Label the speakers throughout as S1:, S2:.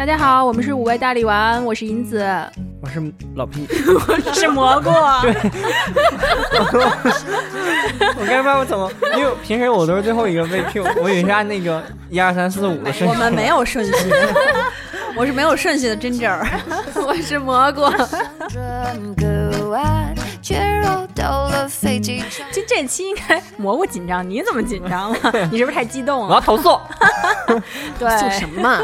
S1: 大家好，我们是五味大力丸，我是银子，
S2: 我是老 P，
S1: 我是蘑菇。
S2: 对，我刚才我怎么？因为平时我都是最后一个被 Q，我以为是按那个一二三四五的顺序。
S3: 我们没有顺序，我是没有顺序的 Ginger，
S1: 我是蘑菇。就这期应该蘑菇紧张，你怎么紧张了？你是不是太激动了？
S2: 我要投诉。
S1: 对，
S3: 诉什么？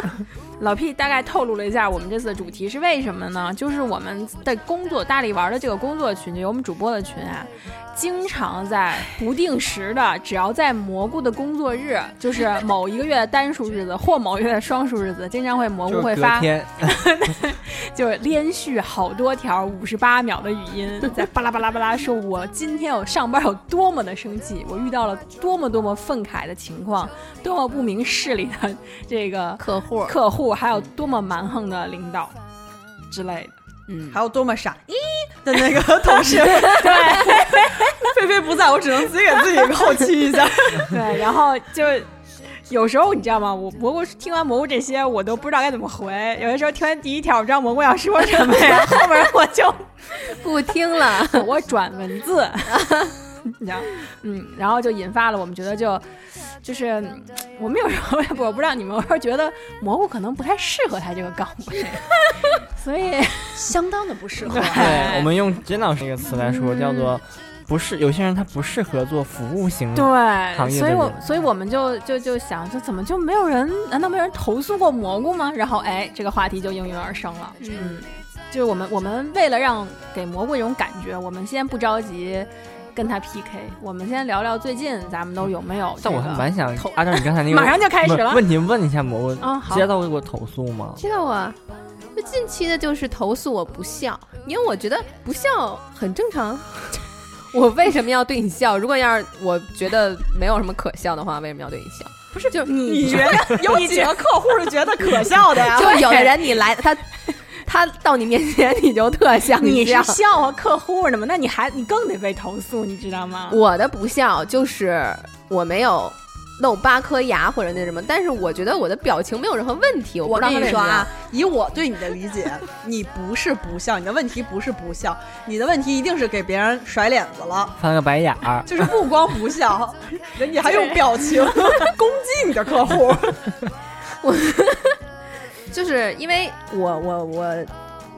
S1: 老 P 大概透露了一下我们这次的主题是为什么呢？就是我们的工作大力玩的这个工作群，就有我们主播的群啊。经常在不定时的，只要在蘑菇的工作日，就是某一个月的单数日子或某月的双数日子，经常会蘑菇会发 就是连续好多条五十八秒的语音，在巴拉巴拉巴拉说，我今天我上班有多么的生气，我遇到了多么多么愤慨的情况，多么不明事理的这个
S3: 客户
S1: 客户，还有多么蛮横的领导之类的。
S3: 嗯，还有多么傻咦的那个同事，
S1: 对，
S3: 菲菲不在我只能自己给自己后期一下，
S1: 对，然后就有时候你知道吗？我蘑菇听完蘑菇这些，我都不知道该怎么回。有的时候听完第一条，我知道蘑菇要说什么呀，后面我就
S3: 不听了，
S1: 我转文字，你知道，嗯，然后就引发了我们觉得就。就是我们有时候 我不知道你们，我是觉得蘑菇可能不太适合他这个岗位，所以
S3: 相当的不适合。
S2: 对，我们用金老师这个词来说，叫做不是有些人他不适合做服务型
S1: 对
S2: 行业。
S1: 所以我所以我们就就就想，就怎么就没有人？难道没有人投诉过蘑菇吗？然后哎，这个话题就应运而生了。嗯，就是我们我们为了让给蘑菇一种感觉，我们先不着急。跟他 PK，我们先聊聊最近咱们都有没有。
S2: 但我还蛮想按照你刚才那个，
S1: 马上就开始了。
S2: 问题问一下蘑菇，
S1: 啊，
S2: 接到过投诉吗？
S4: 接到过，就近期的就是投诉我不笑，因为我觉得不笑很正常。我为什么要对你笑？如果要是我觉得没有什么可笑的话，为什么要对你笑？
S1: 不是，就
S3: 你觉得有几个客户是觉得可笑的呀？
S4: 就有的人你来他。他到你面前，你就特像
S1: 你是笑话客户的吗？那你还你更得被投诉，你知道吗？
S4: 我的不笑就是我没有露八颗牙或者那什么，但是我觉得我的表情没有任何问题。
S3: 我
S4: 跟
S3: 你说啊，以我对你的理解，你不是不笑，你的问题不是不笑，你的问题一定是给别人甩脸子了，
S2: 翻个白眼儿，
S3: 就是不光不笑，人家还用表情 攻击你的客户。
S4: 我。就是因为我我我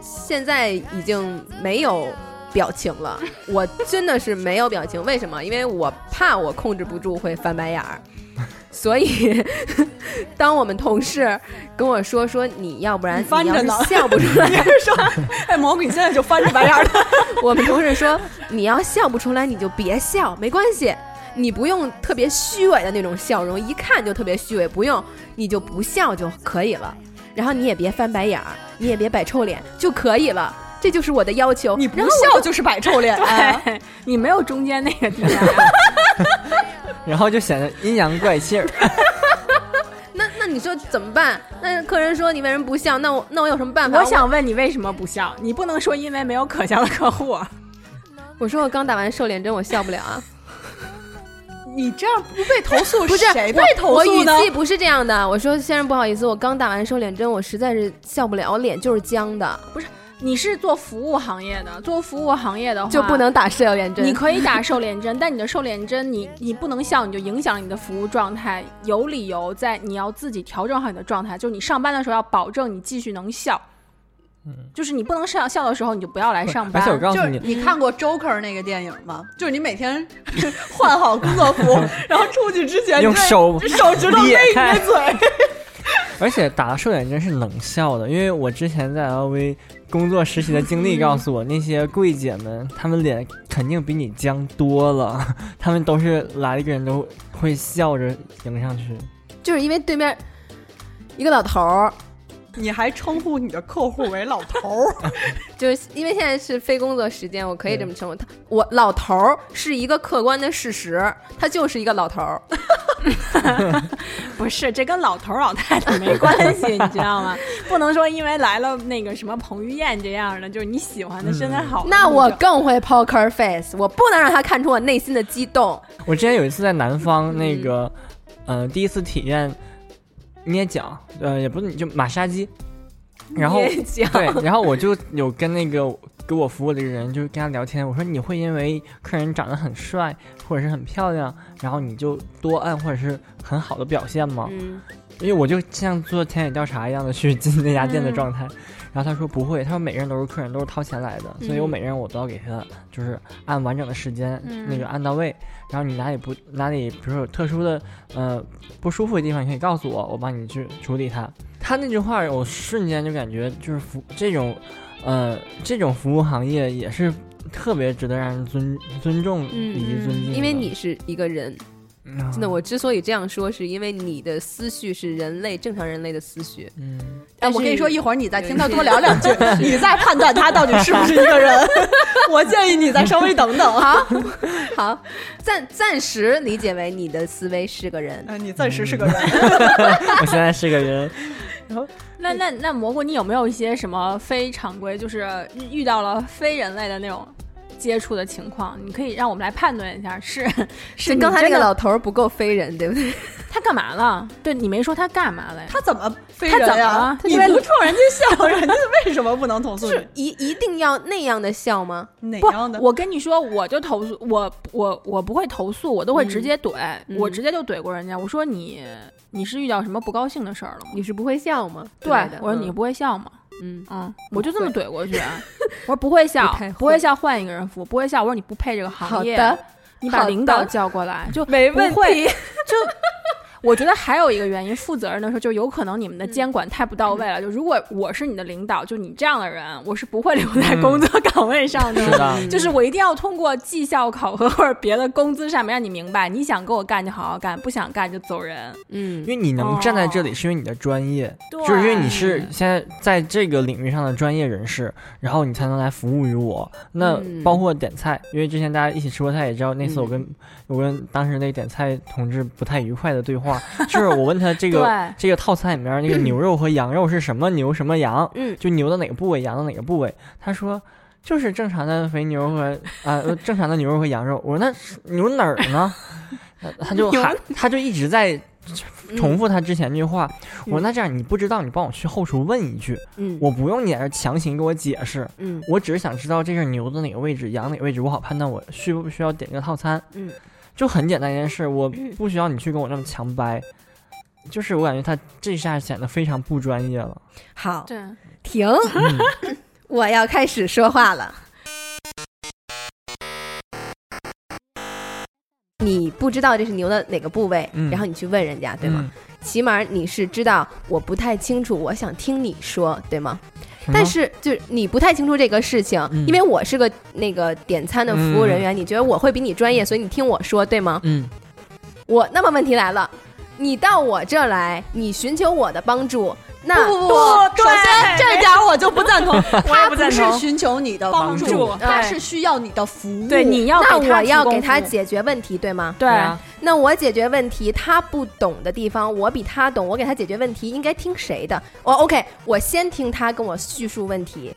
S4: 现在已经没有表情了，我真的是没有表情。为什么？因为我怕我控制不住会翻白眼儿，所以当我们同事跟我说说你要不然
S3: 翻着呢
S4: 笑不出来，
S3: 说哎蘑菇你现在就翻着白眼儿了。
S4: 我们同事说你要笑不出来你就别笑，没关系，你不用特别虚伪的那种笑容，一看就特别虚伪，不用你就不笑就可以了。然后你也别翻白眼儿，你也别摆臭脸就可以了，这就是我的要求。
S3: 你不笑就是摆臭脸，
S1: 你没有中间那个地方，
S2: 然后就显得阴阳怪气儿。
S4: 那那你说怎么办？那客人说你为什么不笑？那我那我有什么办法？
S1: 我想问你为什么不笑？你不能说因为没有可笑的客户。
S4: 我说我刚打完瘦脸针，我笑不了啊。
S3: 你这样不被投诉，
S4: 不是
S3: 谁被投诉
S4: 我语气不是这样的。我说先生不好意思，我刚打完瘦脸针，我实在是笑不了，我脸就是僵的。
S1: 不是，你是做服务行业的，做服务行业的话
S4: 就不能打瘦脸针。
S1: 你可以打瘦脸针，但你的瘦脸针，你你不能笑，你就影响了你的服务状态。有理由在，你要自己调整好你的状态，就是你上班的时候要保证你继续能笑。就是你不能上笑的时候，你就不要来上班。
S2: 而且我告诉你，
S3: 你看过 Joker 那个电影吗？就是你每天 换好工作服，然后出去之前
S2: 用手
S3: 手指头勒你的嘴。
S2: 而且打瘦脸针是冷笑的，因为我之前在 LV 工作实习的经历告诉我，那些柜姐们，她们脸肯定比你僵多了，她们都是来一个人都会笑着迎上去。
S4: 就是因为对面一个老头儿。
S3: 你还称呼你的客户为老头儿，
S4: 就是因为现在是非工作时间，我可以这么称呼他。我老头儿是一个客观的事实，他就是一个老头儿。
S1: 不是，这跟老头老太太没关系，你知道吗？不能说因为来了那个什么彭于晏这样的，就是你喜欢的身材好。
S4: 那我更会 poker face，我不能让他看出我内心的激动。
S2: 我之前有一次在南方，那个，呃，第一次体验。捏脚，呃，也不是，就马杀鸡，然后对，然后我就有跟那个给我服务的人就跟他聊天，我说你会因为客人长得很帅或者是很漂亮，然后你就多按或者是很好的表现吗？
S4: 嗯。
S2: 因为我就像做田野调查一样的去进那家店的
S4: 嗯。
S2: 状态，然后他说不会，他说每个人都是客人，都是掏钱来的，所以我
S4: 嗯
S2: 每个人我都要给他就是按完整的时间，
S1: 嗯
S2: 那个按到位，然后你哪里不哪里，比如说有特殊的呃不舒服的地方，你可以告诉我，我帮你去处理它。他那句话，我瞬间就感觉就是服这种呃这种服务行业也是特别值得让人尊尊重以及尊敬
S4: 因为你是一个人，
S2: 嗯
S4: 真的，我之所以这样说，是因为你的思绪是人类正常人类的思绪。
S2: 嗯。
S3: 哎，
S4: 但
S3: 我跟你说，一会儿你再听他 多聊两句，你再判断他到底是不是一个人。我建议你再稍微等等。
S4: 好，好，暂暂时理解为你的思维是个人。
S3: 嗯，你暂时是个人。
S2: 我现在是个人，然后
S1: 那那那蘑菇，你有没有一些什么非常规，就是遇遇到了非人类的那种接触的情况？你可以让我们来判断一下，是是
S4: 刚才那个老头儿不够飞人，对不对？
S1: 他干嘛了？对你没说他干嘛了呀？
S3: 他怎么
S1: 飞
S3: 人呀
S1: 怎么了？
S3: 你不冲人家笑，人家为什么不能投诉
S4: 是一一定要那样的笑吗？
S3: 哪
S1: 不
S3: 样的？，
S1: 我跟你说，我就投诉，我我我不会投诉，我都会直接怼，
S4: 嗯
S1: 我直接就怼过人家。我说你你是遇到什么不高兴的事儿了吗？
S4: 你是不会笑吗？之
S1: 对，我说你不会笑吗？
S4: 嗯，
S1: 嗯，我就这么怼过去。我说不会笑
S4: 不会，
S1: 笑，换一个人服。不会笑，我说你不配这个行业。
S4: 好的，
S1: 你把领导叫过来，就
S4: 没问题。
S1: 就我觉得还有一个原因，负责任的时候，就有可能你们的监管太不到位了。就如果我是你的领导，就你这样的人，我是不会留在工作岗位上的。
S2: 是的，
S1: 就是我一定要通过绩效考核或者别的工资上面让你明白，你想跟我干就好好干，不想干就走人。
S4: 嗯
S2: 因为你能站在这里，是因为你的专业，
S1: 对
S2: 就是因为你是现在在这个领域上的专业人士，然后你才能来服务于我。那
S4: 嗯
S2: 包括点菜，因为之前大家一起吃过菜，也知道那次我跟、我跟当时那点菜同志不太愉快的对话，就是我问他这个这个套餐里面那个牛肉和羊肉是什么牛什么羊，
S4: 嗯。
S2: 就牛的哪个部位，羊的哪个部位？他说就是正常的肥牛和啊、呃正常的牛肉和羊肉。我说那牛哪儿呢？他 他就 喊，他就一直在重复他之前那句话。我说
S4: 嗯
S2: 那这样你不知道，你帮我去后厨问一句，
S4: 嗯。
S2: 我不用你在这强行给我解释，
S4: 嗯。
S2: 我只是想知道这是牛的哪个位置，羊哪个位置，我好判断我需不需要点这个套餐。
S4: 嗯，
S2: 就很简单一件事，我不需要你去跟我那么强掰。就是我感觉他这下显得非常不专业了。
S4: 好，
S1: 对，
S4: 停，
S2: 嗯
S4: 我要开始说话了。你不知道这是牛的哪个部位，
S2: 嗯
S4: 然后你去问人家，对吗？
S2: 嗯？
S4: 起码你是知道我不太清楚，我想听你说，对吗？但是就是你不太清楚这个事情，
S2: 嗯
S4: 因为我是个那个点餐的服务人员，你觉得我会比你专业，所以你听我说，对吗？
S2: 嗯，
S4: 我那么问题来了，你到我这儿来，你寻求我的帮助，那
S3: 不不不，首先这点儿我就 不赞同，他不是寻求你的帮助，他是需要你的服务。
S1: 对，你要
S4: 那
S1: 给他
S4: 我要给他解决问题，对吗？
S1: 对
S2: 啊，
S4: 那我解决问题，他不懂的地方，我比他懂，我给他解决问题，应该听谁的？我 OK，我先听他跟我叙述问题，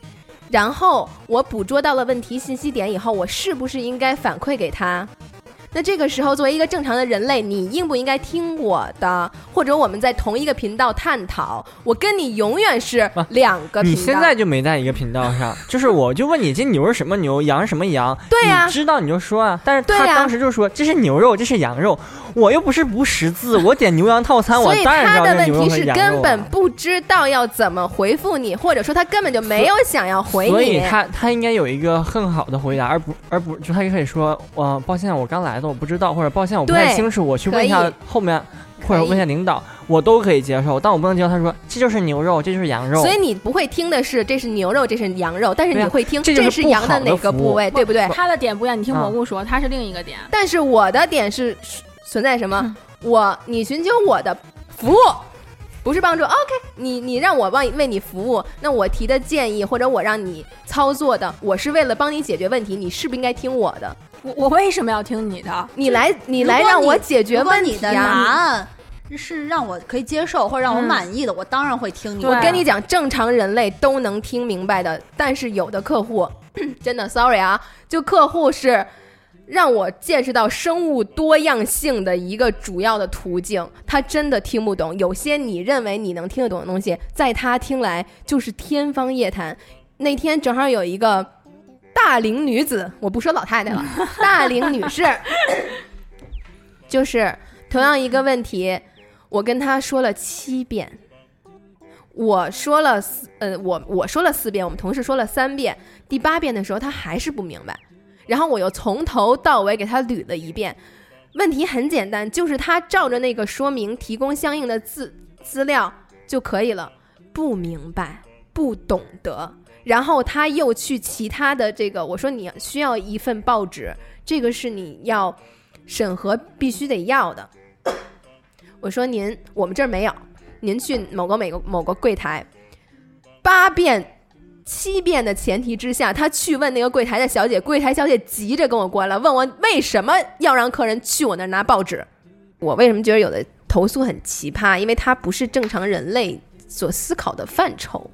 S4: 然后我捕捉到了问题信息点以后，我是不是应该反馈给他？那这个时候，作为一个正常的人类，你应不应该听我的？或者我们在同一个频道探讨？我跟你永远是两个频道。
S2: 你现在就没在一个频道上，就是我就问你这牛是什么牛，羊是什么羊，
S4: 对呀
S2: 你知道你就说啊。但是他当时就说这是牛肉，这是羊肉，我又不是不识字，我点牛羊套餐，我
S4: 所以
S2: 当然知道
S4: 他的问
S2: 这牛肉和
S4: 题是根本不知道要怎么回复你，或者说他根本就没有想要回你
S2: 所以。他他应该有一个更好的回答，而不而不就他就可以说，呃，抱歉，我刚来的，我不知道，或者抱歉，我不太清楚，我去问一下后面，或者问一下领导，我都可以接受，但我不能接受他说这就是牛肉，这就是羊肉，
S4: 所以你不会听的是这是牛肉，这是羊肉，但是你会听
S2: 这就是羊的
S4: 哪个部位，对不对？
S1: 他的点不一样，你听
S2: 啊
S1: 蘑菇说，他是另一个点。
S4: 但是我的点是存在什么？我你寻求我的服务，不是帮助。OK，你你让我帮为你服务，那我提的建议或者我让你操作的，我是为了帮你解决问题，你是不是应该听我的？
S1: 我我为什么要听你的？
S4: 你来你来让我解决问题
S3: 你的答。案是让我可以接受或者让我
S1: 嗯
S3: 满意的，我当然会听你的。
S4: 我跟你讲，正常人类都能听明白的，但是有的客户 真的 sorry 啊，就客户是让我见识到生物多样性的一个主要的途径。他真的听不懂，有些你认为你能听得懂的东西，在他听来就是天方夜谭。那天正好有一个大龄女子，我不说老太太了，大龄女士，就是同样一个问题，我跟她说了七遍。我说了四，呃，我我说了四遍，我们同事说了三遍，第八遍的时候她还是不明白，然后我又从头到尾给她捋了一遍。问题很简单，就是她照着那个说明提供相应的资资料就可以了，不明白，不懂得，然后他又去其他的这个，我说你需要一份报纸，这个是你要审核必须得要的。我说您，我们这儿没有。您去某个每个某个柜台，八遍、七遍的前提之下，他去问那个柜台的小姐，柜台小姐急着跟我过来，问我为什么要让客人去我那儿拿报纸。我为什么觉得有的投诉很奇葩？因为它不是正常人类所思考的范畴。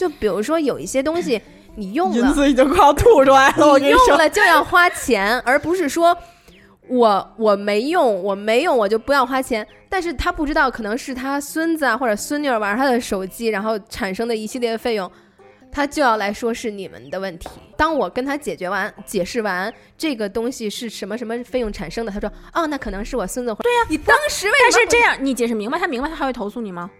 S4: 就比如说有一些东西 你用了，
S3: 银子已经快要吐出来了。我跟
S4: 你用
S3: 说，
S4: 了就要花钱，而不是说我我没用，我没用我就不要花钱。但是他不知道，可能是他孙子啊或者孙女儿玩他的手机，然后产生的一系列的费用，他就要来说是你们的问题。当我跟他解决完、解释完这个东西是什么什么费用产生的，他说：“哦，那可能是我孙子。”对呀，你当时为
S1: 但
S4: 什么
S1: 是这样，你解释明白，他明白，他还会投诉你吗？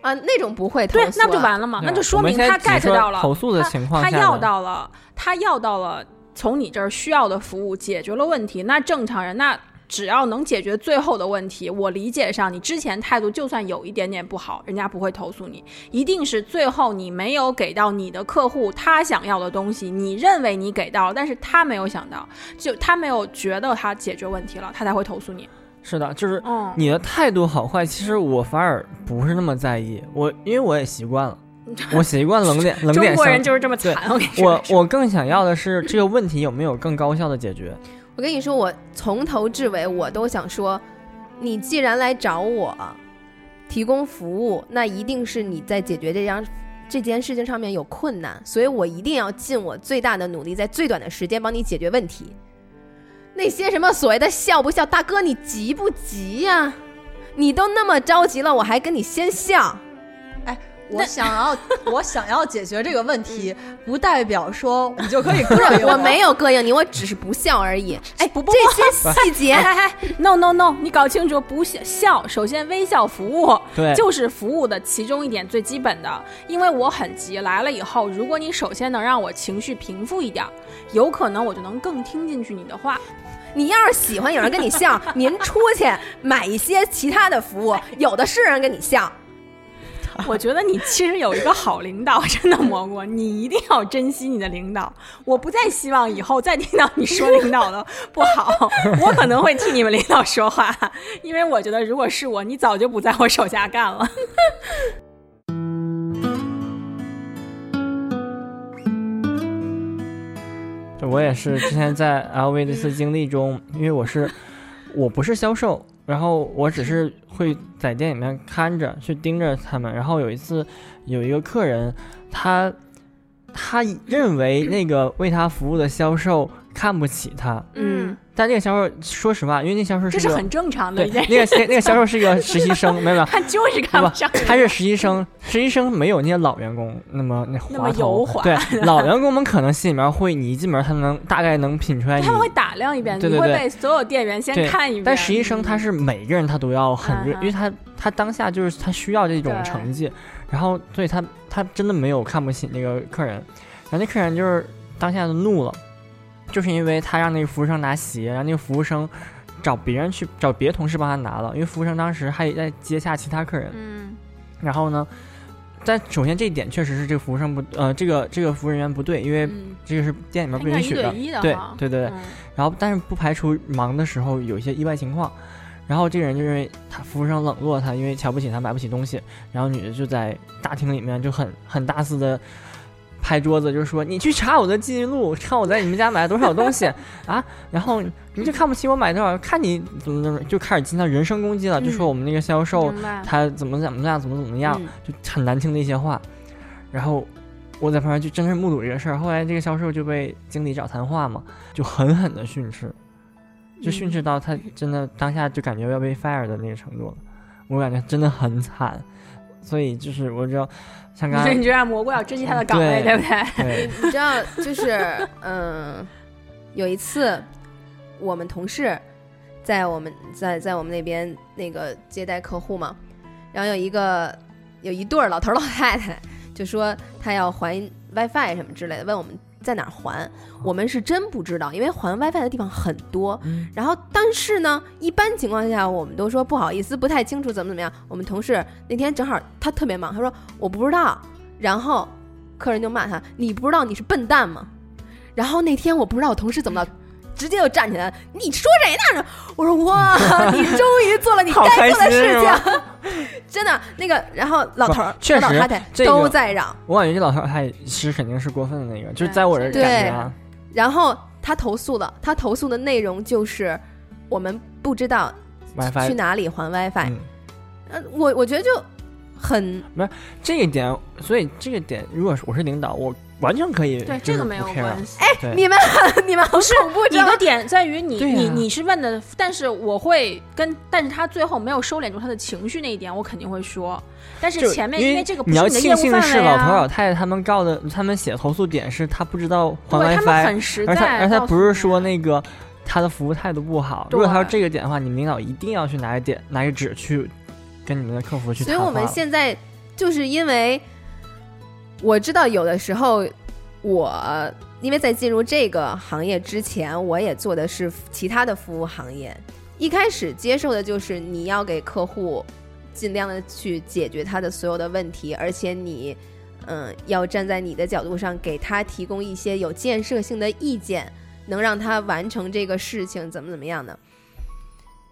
S4: 啊？那种不会投
S1: 对，
S4: 诉
S1: 那不就
S4: 啊
S1: 完了吗？那就说明他 get 到了
S2: 投诉的
S1: 他
S2: 情况下
S1: 他要到了，他要到了从你这儿需要的服务，解决了问题。那正常人那。只要能解决最后的问题，我理解上你之前态度就算有一点点不好，人家不会投诉你，一定是最后你没有给到你的客户他想要的东西，你认为你给到了，但是他没有想到，就他没有觉得他解决问题了，他才会投诉你。
S2: 是的，就是
S1: 嗯，
S2: 你的态度好坏，其实我反而不是那么在意。我因为我也习惯了，我习惯冷脸冷
S1: 中
S2: 点相。
S1: 国人就是这么
S2: 对
S1: 惨，我跟你说
S2: 我我更想要的是这个问题有没有更高效的解决。
S4: 我跟你说，我从头至尾我都想说，你既然来找我提供服务，那一定是你在解决这样这件事情上面有困难，所以我一定要尽我最大的努力，在最短的时间帮你解决问题。那些什么所谓的笑不笑，大哥你急不急呀、你都那么着急了，我还跟你先笑。
S3: 我想要，我想要解决这个问题，不代表说你就可以膈应
S4: 我没有膈应你，我只是不笑而已。
S1: 哎不不
S4: 这些 细节
S1: 哎哎哎，no no no，你搞清楚，不笑笑，首先微笑服务
S2: 对
S1: 就是服务的其中一点最基本的。因为我很急，来了以后，如果你首先能让我情绪平复一点，有可能我就能更听进去你的话。
S4: 你要是喜欢有人跟你笑，您出去买一些其他的服务，有的是人跟你笑。
S1: 我觉得你其实有一个好领导，真的蘑菇，你一定要珍惜你的领导。我不再希望以后再听到你说领导的不好，我可能会替你们领导说话，因为我觉得如果是我，你早就不在我手下干了。
S2: 我也是之前在 LV 这次经历中，因为我是我不是销售，然后我只是会在店里面看着去盯着他们。然后有一次有一个客人，他他认为那个为他服务的销售看不起他，
S1: 嗯，
S2: 但那个销售说实话，因为那销售个
S1: 这是很正常的
S2: 对
S1: 一件
S2: 那。个那个销售是一个实习生，没有没有。
S1: 他就是看不上。
S2: 他是实习生，实习生没有那些老员工那么那滑头。
S1: 油滑。
S2: 对，老员工们可能心里面会，你一进门他能大概能品出来
S1: 他们会打量一遍，你会
S2: 对。对对
S1: 被所有店员先看一遍。
S2: 但实习生他是每个人他都要很热，因为他他当下就是他需要这种成绩，然后所以他他真的没有看不起那个客人，然后那客人就是当下就怒了，就是因为他让那个服务生拿鞋，然后那个服务生找别人去找别的同事帮他拿了，因为服务生当时还在接下其他客人，
S1: 嗯，
S2: 然后呢，但首先这一点确实是这个服务生不呃这个这个服务人员不对，因为
S1: 嗯
S2: 这个是店里面不允许的
S1: 一对，
S2: 对
S1: 哈
S2: 对对对。
S1: 嗯
S2: 然后，但是不排除忙的时候有一些意外情况。然后这个人就认为他服务生冷落他，因为瞧不起他，买不起东西。然后女的就在大厅里面就很很大肆的拍桌子，就是说：“你去查我的记录，看我在你们家买了多少东西 啊！然后你就看不起我买多少，看你怎么怎么，就开始进行人身攻击了，就说我们那个销售他怎么怎么样，怎么怎么样，
S1: 嗯
S2: 就很难听的一些话。然后我在旁边就真是目睹这个事儿。后来这个销售就被经理找谈话嘛，就狠狠的训斥，就训斥到他真的当下就感觉要被 fire 的那个程度了。我感觉真的很惨，所以就是我知道，像刚才
S1: 所以你就让蘑菇要珍惜他的岗位，对
S2: 对
S1: 不对？
S2: 对
S4: 你知道，就是嗯，有一次我们同事在我们在在我们那边那个接待客户嘛，然后有一个有一对儿老头儿老太太就说他要还 WiFi 什么之类的，问我们在哪儿还，我们是真不知道，因为还 WiFi 的地方很多。
S2: 嗯
S4: 然后但是呢，一般情况下我们都说不好意思，不太清楚怎么怎么样。我们同事那天正好他特别忙，他说我不知道，然后客人就骂他：“你不知道你是笨蛋吗？”然后那天我不知道我同事怎么了，直接就站起来了：“你说谁呢？”我说：“哇，你终于做了你该做的事情。” 真的，那个，然后老头儿、
S2: 不确实
S4: 老太太都在嚷，
S2: 我感觉这老头儿他也是肯定是过分的那个，就是在我这儿
S4: 对
S2: 感觉啊，
S4: 然后他投诉了，他投诉的内容就是我们不知道去哪里还 WiFi。我我觉得就很没
S2: 这一点，所以这个点，如果是我是领导，我完全可以，
S1: 对，这个没有关系。
S2: 哎
S4: 你们 你们好恐怖，知道吗
S1: 你的点在于你、你你是问的，但是我会跟，但是他最后没有收敛住他的情绪那一点，我肯定会说。但是前面
S2: 因
S1: 为这个不
S2: 你要
S1: 是你的业
S2: 庆幸
S1: 务范围
S2: 是老头老
S1: 啊，
S2: 太太他们告的，他们写投诉点是他不知道还
S1: 对他们
S2: WiFi，
S1: 很实在，
S2: 而他而他不是说那个他的服务态度不好。如果他
S1: 说
S2: 这个点的话，你们领导一定要去拿个点拿个纸去跟你们的客服去
S4: 所以我们现在就是因为我知道有的时候我因为在进入这个行业之前，我也做的是其他的服务行业，一开始接受的就是你要给客户尽量的去解决他的所有的问题，而且你。嗯，要站在你的角度上，给他提供一些有建设性的意见，能让他完成这个事情，怎么怎么样的。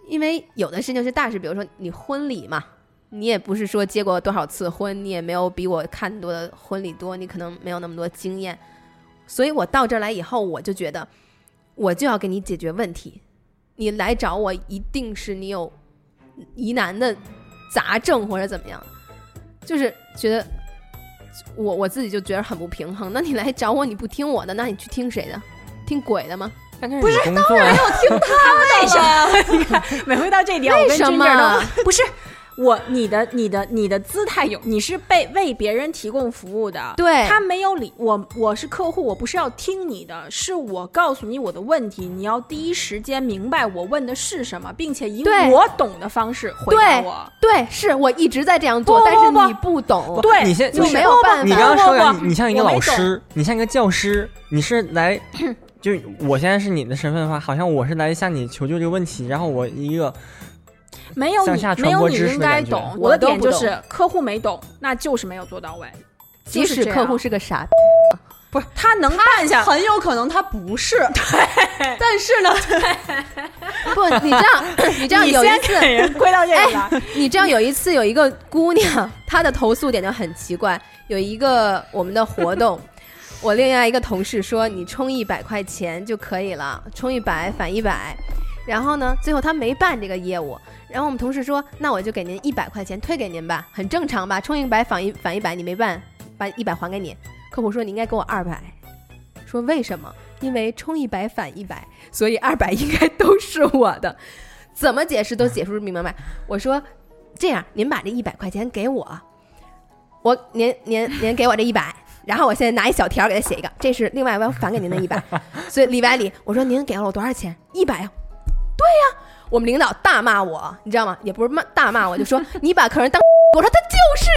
S4: 因为有的事情是大事，比如说你婚礼嘛，你也不是说结过多少次婚，你也没有比我看多的婚礼多，你可能没有那么多经验。所以我到这儿来以后，我就觉得我就要给你解决问题。你来找我，一定是你有疑难的杂症或者怎么样，就是觉得我我自己就觉得很不平衡。那你来找我，你不听我的，那你去听谁的？听鬼的吗？
S2: 但这是你工作呀，
S1: 为什么？你看，每回到这点，我跟
S4: 为什
S1: Ginger
S4: 么
S1: 都不是我，你的你的你的姿态有，你是被为别人提供服务的，
S4: 对
S1: 他没有理我，我是客户，我不是要听你的，是我告诉你我的问题，你要第一时间明白我问的是什么，并且以我懂的方式回答我。
S4: 对，是我一直在这样做，
S1: 不不不
S4: 但是你不懂。
S1: 对，
S2: 你现
S4: 就
S2: 是
S4: 没有办法
S2: 你刚刚说的，
S1: 不不不
S2: 你你像一个老师，你像一个教师，你是来，就是我现在是你的身份的话，好像我是来向你求救这个问题，然后我一个
S1: 没有你没有你应该懂，
S4: 我
S1: 的点就是客户没懂，那就是没有做到位。
S4: 即使客户是个傻逼，
S1: 不是他能办下，
S3: 很有可能他不是，对，但是呢，
S4: 不，你这样，你这样
S1: 你
S4: 有一次，
S1: 归到这里来。
S4: 你这样有一次有一个姑娘，她的投诉点就很奇怪。有一个我们的活动，我另外一个同事说你充一百块钱就可以了，充一百返一百。然后呢，最后他没办这个业务。然后我们同事说，那我就给您一百块钱退给您吧，很正常吧？充一百返一返一百，你没办，把一百还给你。客户说你应该给我二百，说为什么？因为充一百返一百，所以二百 应该都是我的。怎么解释都解释不明白。我说这样，您把这一百块钱给我，我您您您给我这一百，然后我现在拿一小条给他写一个，这是另外我要返给您的一百。所以里外里，我说您给了我多少钱？一百呀。对呀，我们领导大骂我，你知道吗？也不是骂大骂我，就说 你把客人当，我说他就是。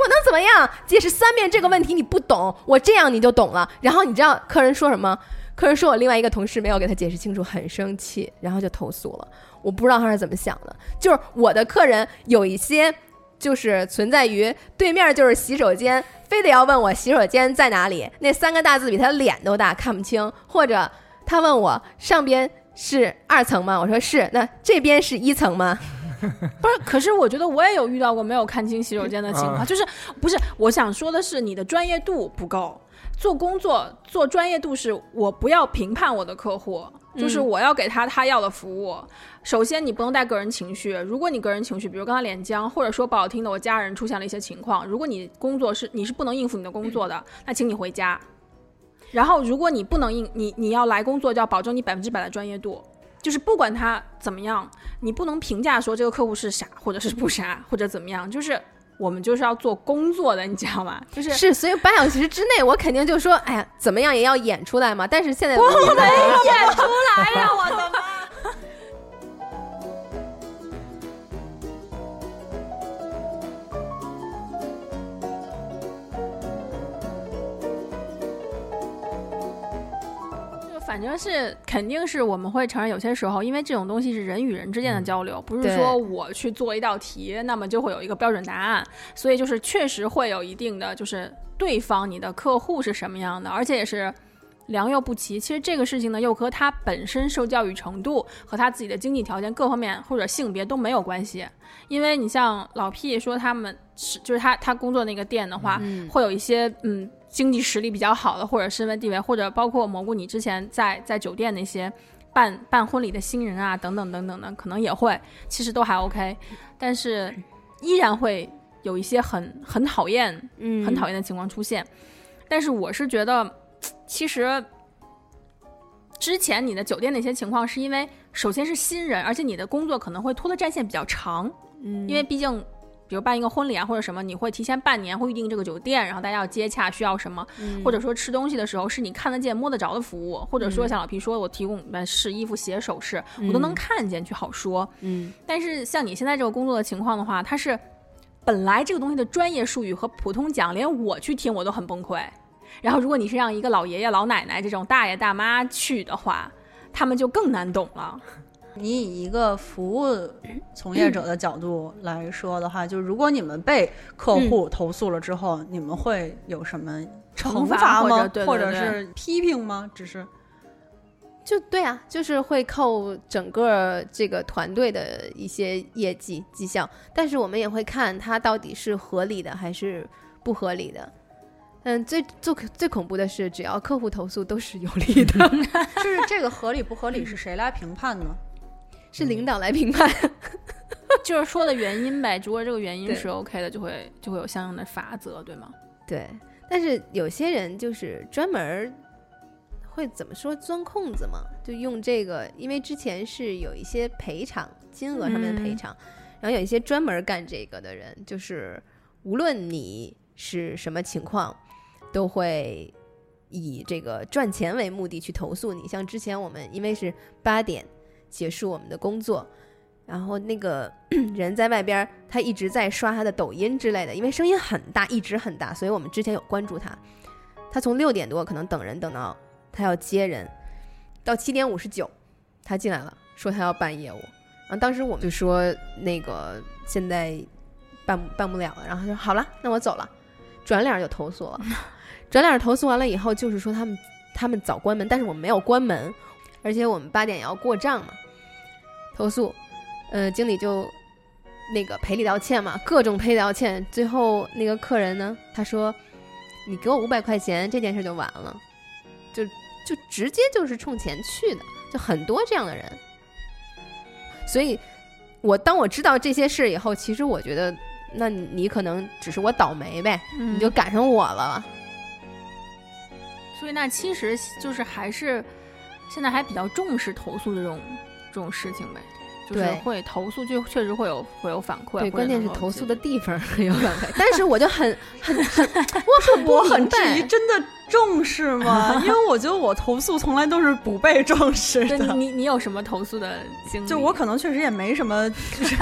S4: 我能怎么样？解释三遍这个问题你不懂，我这样你就懂了。然后你知道客人说什么？客人说我另外一个同事没有给他解释清楚，很生气，然后就投诉了。我不知道他是怎么想的，就是我的客人有一些就是存在于对面就是洗手间，非得要问我洗手间在哪里，那三个大字比他脸都大，看不清。或者他问我上边是二层吗？我说是，那这边是一层吗？
S1: 不是，可是我觉得我也有遇到过没有看清洗手间的情况，
S2: 啊
S1: 就是不是我想说的是你的专业度不够。做工作做专业度是我不要评判我的客户，就是
S4: 嗯
S1: 我要给他他要的服务。首先你不能带个人情绪，如果你个人情绪，比如刚才脸僵，或者说不好听的我家人出现了一些情况，如果你工作是你是不能应付你的工作的，那请你回家。然后如果你不能应你你要来工作，就要保证你百分之百的专业度。就是不管他怎么样，你不能评价说这个客户是傻或者是不傻 或者怎么样，就是我们就是要做工作的，你知道吗？就是
S4: 是，所以半小时之内，我肯定就说，哎呀，怎么样也要演出来嘛。但是现在
S1: 我没演出来呀，我反正是肯定是我们会承认，有些时候，因为这种东西是人与人之间的交流，不是说我去做一道题，那么就会有一个标准答案，所以就是确实会有一定的，就是对方你的客户是什么样的，而且也是。良莠不齐，其实这个事情呢，又和他本身受教育程度和他自己的经济条件各方面或者性别都没有关系。因为你像老 P 说他们是，就是他他工作那个店的话，
S4: 嗯
S1: 会有一些嗯经济实力比较好的，或者身份地位，或者包括蘑菇你之前在在酒店那些办办婚礼的新人啊，等等等等的，可能也会，其实都还 OK，但是依然会有一些很很讨厌
S4: 嗯
S1: 很讨厌的情况出现。但是我是觉得，其实之前你的酒店那些情况，是因为首先是新人，而且你的工作可能会拖的战线比较长，
S4: 嗯，
S1: 因为毕竟。比如办一个婚礼啊，或者什么，你会提前半年会预定这个酒店，然后大家要接洽需要什么，
S4: 嗯
S1: 或者说吃东西的时候是你看得见、摸得着的服务，或者说
S4: 嗯
S1: 像老皮说，我提供呃试衣服、鞋首饰，我都能
S4: 嗯
S1: 看见去好说。
S4: 嗯
S1: 但是像你现在这个工作的情况的话，它是本来这个东西的专业术语和普通讲，连我去听我都很崩溃。然后如果你是让一个老爷爷、老奶奶这种大爷大妈去的话，他们就更难懂了。
S3: 你以一个服务从业者的角度来说的话，就如果你们被客户投诉了之后，你们会有什么惩
S1: 罚
S3: 罚吗？
S1: 或者对对
S3: 或者是批评吗？只是
S4: 就对啊，就是会扣整个这个团队的一些业绩绩效，但是我们也会看它到底是合理的还是不合理的。嗯，最最最恐怖的是，只要客户投诉都是有利的，
S3: 就是这个合理不合理是谁来评判呢？
S4: 是领导来评判。
S1: 就是说的原因呗，如果这个原因
S4: 对
S1: 是 OK 的，就会就会有相应的法则，对吗？
S4: 对，但是有些人就是专门儿会怎么说钻空子嘛，就用这个，因为之前是有一些赔偿金额上面的赔
S1: 嗯
S4: 偿，然后有一些专门干这个的人，就是无论你是什么情况，都会以这个赚钱为目的去投诉你。像之前我们因为是八点结束我们的工作。然后那个 人在外边儿，他一直在刷他的抖音之类的，因为声音很大，一直很大，所以我们之前有关注他。他从六点多可能等人等到他要接人，到七点五十九，他进来了，说他要办业务。然后当时我们就说那个现在办办不了了，然后他说好了，那我走了，转脸就投诉了。转脸投诉完了以后，就是说他们他们早关门，但是我们没有关门，而且我们八点也要过账嘛，投诉。呃，经理就那个赔礼道歉嘛，各种赔礼道歉。最后那个客人呢，他说：“你给我五百块钱，这件事就完了。”就就直接就是冲钱去的，就很多这样的人。所以，我当我知道这些事以后，其实我觉得，那你你可能只是我倒霉呗，
S1: 嗯
S4: 你就赶上我了。
S1: 所以那其实就是还是现在还比较重视投诉这种这种事情呗，就是会投诉，就确实会有会有反馈，
S4: 对，关键是投诉的地方很 有反馈，但是我就很很很，我很
S3: 我很质疑，真的重视吗？因为我觉得我投诉从来都是不被重视 的。
S1: 你你你有什么投诉的经历？
S3: 就我可能确实也没什么，就是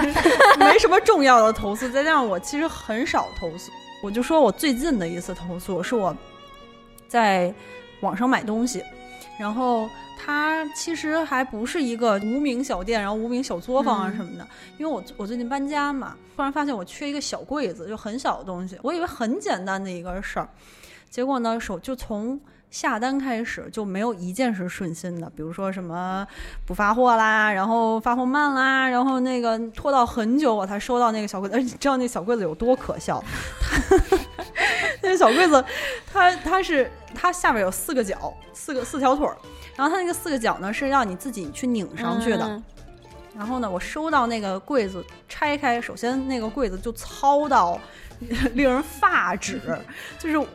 S3: 没什么重要的投诉，再加上我其实很少投诉。我就说我最近的一次投诉是我在网上买东西，然后它其实还不是一个无名小店，然后无名小作坊啊
S1: 嗯
S3: 什么的。因为我我最近搬家嘛，突然发现我缺一个小柜子，就很小的东西，我以为很简单的一个事儿，结果呢手就从。下单开始就没有一件是顺心的，比如说什么不发货啦，然后发货慢啦，然后那个拖到很久我才收到那个小柜子，而且你知道那小柜子有多可笑？那个小柜子，它它是它下面有四个角，四个四条腿儿，然后它那个四个角呢是要你自己去拧上去的。
S1: 嗯
S3: 然后呢，我收到那个柜子拆开，首先那个柜子就糙到 令人发指，就是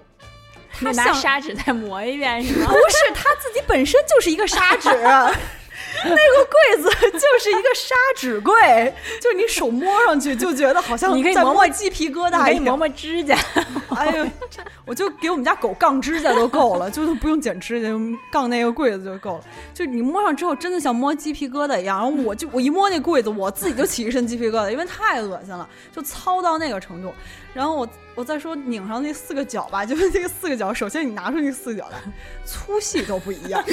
S3: 它
S1: 你拿砂纸再磨一遍是吗？
S3: 不？是，他自己本身就是一个砂纸，柜子 就是一个砂纸柜，就是你手摸上去就觉得好像在
S1: 你可以磨磨
S3: 鸡皮疙瘩一样。
S1: 可以磨磨指甲，
S3: 哎呦，我就给我们家狗杠指甲都够了，就是不用剪指甲，就杠那个柜子就够了。就你摸上之后，真的像摸鸡皮疙瘩一样。然后我就我一摸那柜子，我自己就起一身鸡皮疙瘩，因为太恶心了，就糙到那个程度。然后我我再说拧上那四个角吧，就是那个四个角，首先你拿出那四个角来，粗细都不一样。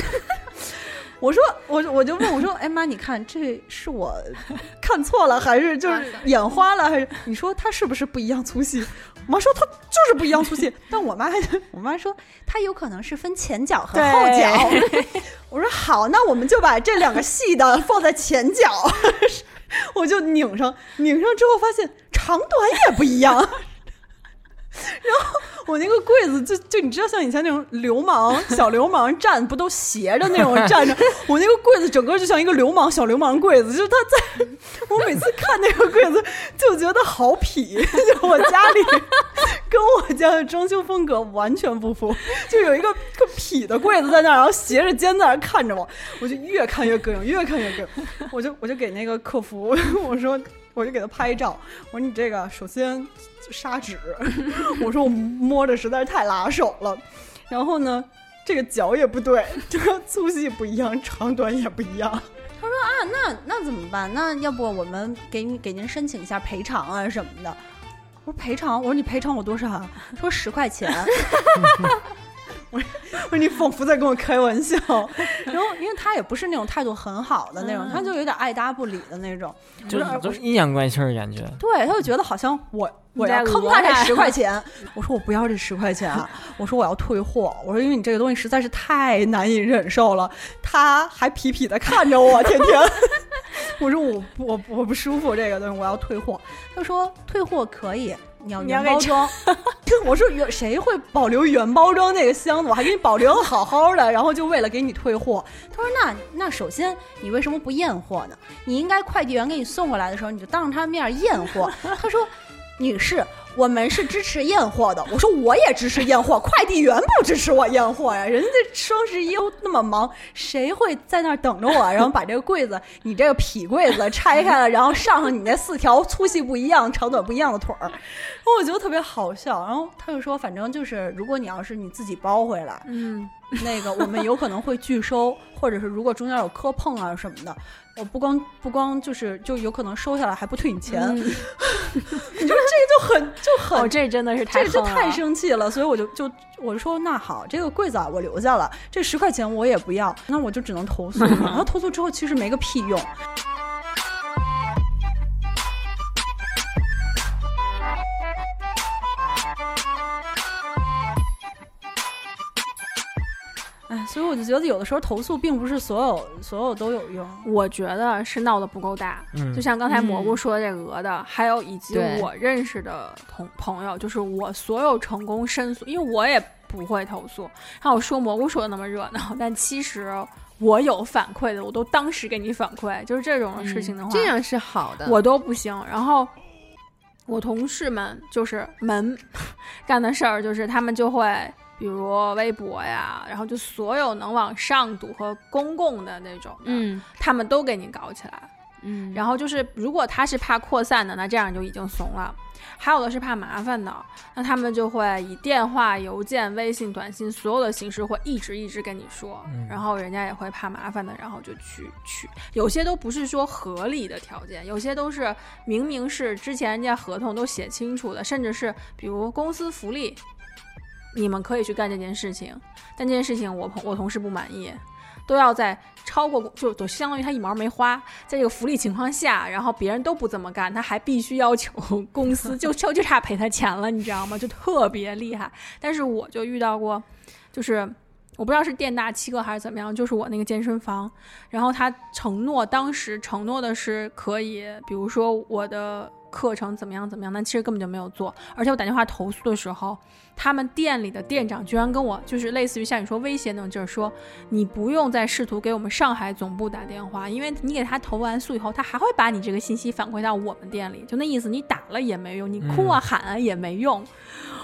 S3: 我说，我我就问我说，哎妈，你看这是我看错了，还是 就是眼花了，还是你说它是不是不一样粗细？我妈说它就是不一样粗细，但我妈还我妈说它有可能是分前脚和后脚。我说好，那我们就把这两个细的放在前脚，我就拧上，拧上之后发现长短也不一样。我那个柜子就就你知道像以前那种流氓小流氓站不都斜着那种站着，我那个柜子整个就像一个流氓小流氓柜子，就是他在我每次看那个柜子就觉得好痞，就我家里跟我家的装修风格完全不符，就有一个个痞的柜子在那儿，然后斜着肩在那儿看着我，我就越看越膈应，越看越膈应，我就我就给那个客服我说。我就给他拍照，我说你这个首先砂纸，我说我摸着实在是太拉手了，然后呢，这个脚也不对，这个粗细不一样，长短也不一样。他说啊，那那怎么办？那要不我们给你给您申请一下赔偿啊什么的。我说赔偿，我说你赔偿我多少？他说十块钱。我说我说你仿佛在跟我开玩笑，然后因为他也不是那种态度很好的那种，他就有点爱搭不理的那种，
S2: 就
S3: 是
S2: 就是阴阳怪气的感觉。
S3: 对，他就觉得好像我我
S1: 在
S3: 要坑
S1: 他
S3: 他这十块 钱，我说我不要这十块钱，啊我说我要退货，我说因为你这个东西实在是太难以忍受了，他还痞痞的看着我，天天，我说我我我不舒服这个东西，我要退货，他说退货可以。你要原包装，我说原谁会保留原包装那个箱子？我还给你保留的好好的，然后就为了给你退货。他说那那首先你为什么不验货呢？你应该快递员给你送过来的时候，你就当着他面验货。他说，女士，我们是支持验货的。我说我也支持验货，快递员不支持我验货呀。人家双十一又那么忙，谁会在那儿等着我，然后把这个柜子，你这个痞柜子拆开了，然后上上你那四条粗细不一样、长短不一样的腿儿。然后我觉得特别好笑。然后他就说，反正就是如果你要是你自己包回来，
S1: 嗯，
S3: 那个我们有可能会拒收，或者是如果中间有磕碰啊什么的，我不光不光就是就有可能收下来还不退你钱，你说这个就很就很。
S1: 哦，这真的是太
S3: 这就太生气了，所以我就就我就说那好，这个柜子啊我留下了，这十块钱我也不要，那我就只能投诉。然后投诉之后其实没个屁用。所以我就觉得有的时候投诉并不是所有所有都有用。
S1: 我觉得是闹得不够大，
S2: 嗯
S1: 就像刚才蘑菇说的这鹅的，还有以及我认识的同朋友，就是我所有成功申诉，因为我也不会投诉。看我说蘑菇说的那么热闹，但其实我有反馈的，我都当时给你反馈，就是这种事情的话，
S4: 这样是好的。
S1: 我都不行。然后我同事们就是门 干的事儿，就是他们就会。比如微博呀，然后就所有能往上堵和公共的那种，，
S4: 嗯
S1: 他们都给你搞起来。
S4: 嗯，
S1: 然后就是，如果他是怕扩散的，那这样就已经怂了；还有的是怕麻烦的，那他们就会以电话、邮件、微信、短信所有的形式会一直一直跟你说，
S2: 嗯
S1: 然后人家也会怕麻烦的，然后就去去。有些都不是说合理的条件，有些都是明明是之前人家合同都写清楚的，甚至是比如公司福利，你们可以去干这件事情，但这件事情我朋我同事不满意，都要在超过就就相当于他一毛没花，在这个福利情况下，然后别人都不这么干，他还必须要求公司 就就就差赔他钱了，你知道吗？就特别厉害。但是我就遇到过，就是我不知道是店大欺客还是怎么样，就是我那个健身房，然后他承诺当时承诺的是可以，比如说我的课程怎么样怎么样，但其实根本就没有做。而且我打电话投诉的时候，他们店里的店长居然跟我就是类似于像你说威胁那种劲儿，说你不用再试图给我们上海总部打电话，因为你给他投完诉以后，他还会把你这个信息反馈到我们店里，就那意思，你打了也没用，你哭啊喊啊也没用。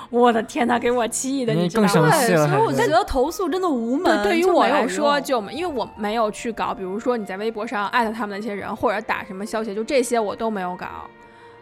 S1: 我的天呐，给我气的，
S2: 你
S1: 你知道吗？
S2: 更生气
S3: 对，所以我觉得投诉真的无门。
S1: 对，对于我来说，就因为我没有去搞，比如说你在微博上艾特他们那些人，或者打什么消息，就这些我都没有搞。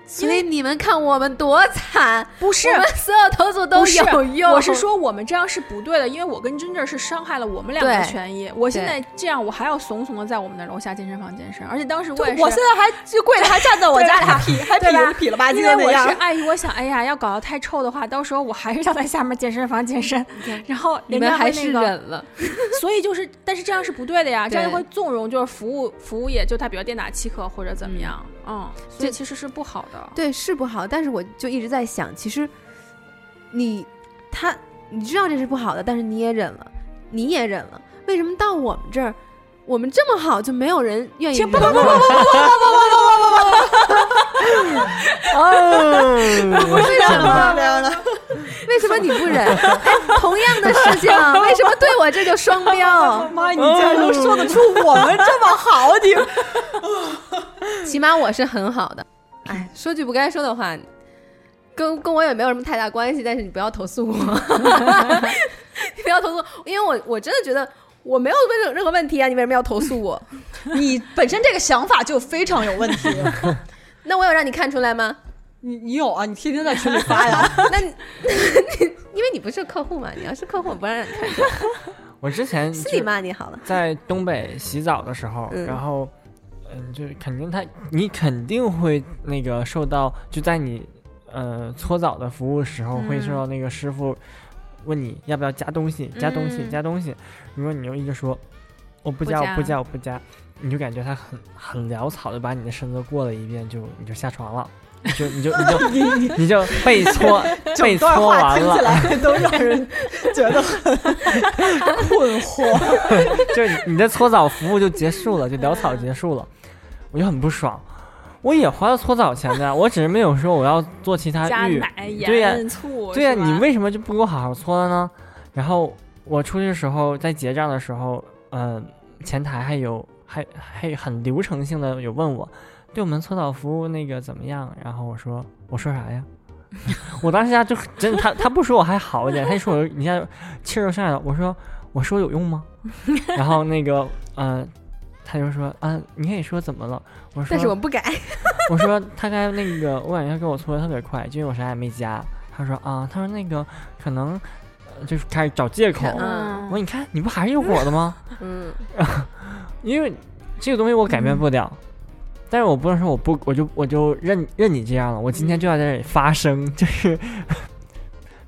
S4: 所以你们看我们多惨，
S1: 不是。
S4: 我们所有投诉都有用。
S1: 我是说我们这样是不对的，因为我跟真正是伤害了我们两个
S4: 对。
S1: 权益。我现在这样，我还要怂怂的在我们的楼下健身房健身，而且当时我也是，
S3: 我现在还就跪着，还站在我家里，还劈 还
S1: 对吧？
S3: 痞痞了吧唧
S1: 因为我是
S3: 的那样。
S1: 碍于我想，哎呀，要搞得太臭的话，到时候我还是要在下面健身房健身，然后
S4: 你
S1: 人
S4: 们还是忍了，
S1: 所以就是，但是这样是不对的呀，这样
S4: 对。
S1: 会纵容就是服务服务业，就他比如店打欺客或者怎么样，嗯，所以其实是不好的。
S4: 对，是不好。但是我就一直在想，其实你他你知道这是不好的，但是你也忍了，你也忍了，为什么到我们这儿，我们这么好就没有人愿意不
S3: 不不不不
S4: 不不不不不不不？
S2: 哦，
S4: 为什么？
S3: 这样的，
S4: 为什么你不忍？哎，同样的事情，为什么对我这就双标？
S3: 妈，你竟然能说得出我们这么好，你
S4: 起码我是很好的。哎，说句不该说的话，跟跟我也没有什么太大关系，但是你不要投诉我，你不要投诉，因为我我真的觉得我没有问任何问题啊，你为什么要投诉我？
S3: 你本身这个想法就非常有问题。
S4: 那我有让你看出来吗？
S3: 你你有啊？你天天在群里发呀？
S4: 那你 因为你不是客户嘛，你要是客户，我不让你看，
S2: 我之前
S4: 私
S2: 底
S4: 骂你好了。
S2: 在东北洗澡的时候，
S4: 嗯
S2: 然后，嗯，就是肯定他，你肯定会那个受到，就在你呃搓澡的服务时候，会受到那个师傅问你要不要加东西，加东西，
S1: 嗯
S2: 加东西。如果你又一直说我不
S1: 不
S2: 加，我不
S1: 加
S2: 加，我不加，你就感觉他很很潦草的把你的身子过了一遍，就你就下床了。你就 你就你就你就被搓 被搓完
S3: 话听起
S2: 了，
S3: 来都让人觉得很 困惑。
S2: 就是你的搓澡服务就结束了，就潦草结束了，我就很不爽。我也花了搓澡钱的，我只是没有说我要做其他浴。对呀对呀、你为什么就不给我好好搓了呢？然后我出去的时候，在结账的时候，呃，前台还有还还很流程性的有问我，对我们搓澡服务那个怎么样？然后我说我说啥呀？我当时下就真的他他不说我还好一点，他一说我一下气儿就上来了。我说我说有用吗？然后那个呃，他就说啊，你可以说怎么了？我说
S4: 但是我不改，
S2: 我说他刚才那个，我感觉他给我搓的特别快，就因为我啥也没加。他说啊，他说那个可能、呃就是开始找借口。
S4: 嗯
S2: 我说你看你不还是有我的吗？
S4: 嗯，
S2: 因为这个东西我改变不了，但是我不能说我不我就我就认认你这样了。我今天就要在这里发声，就是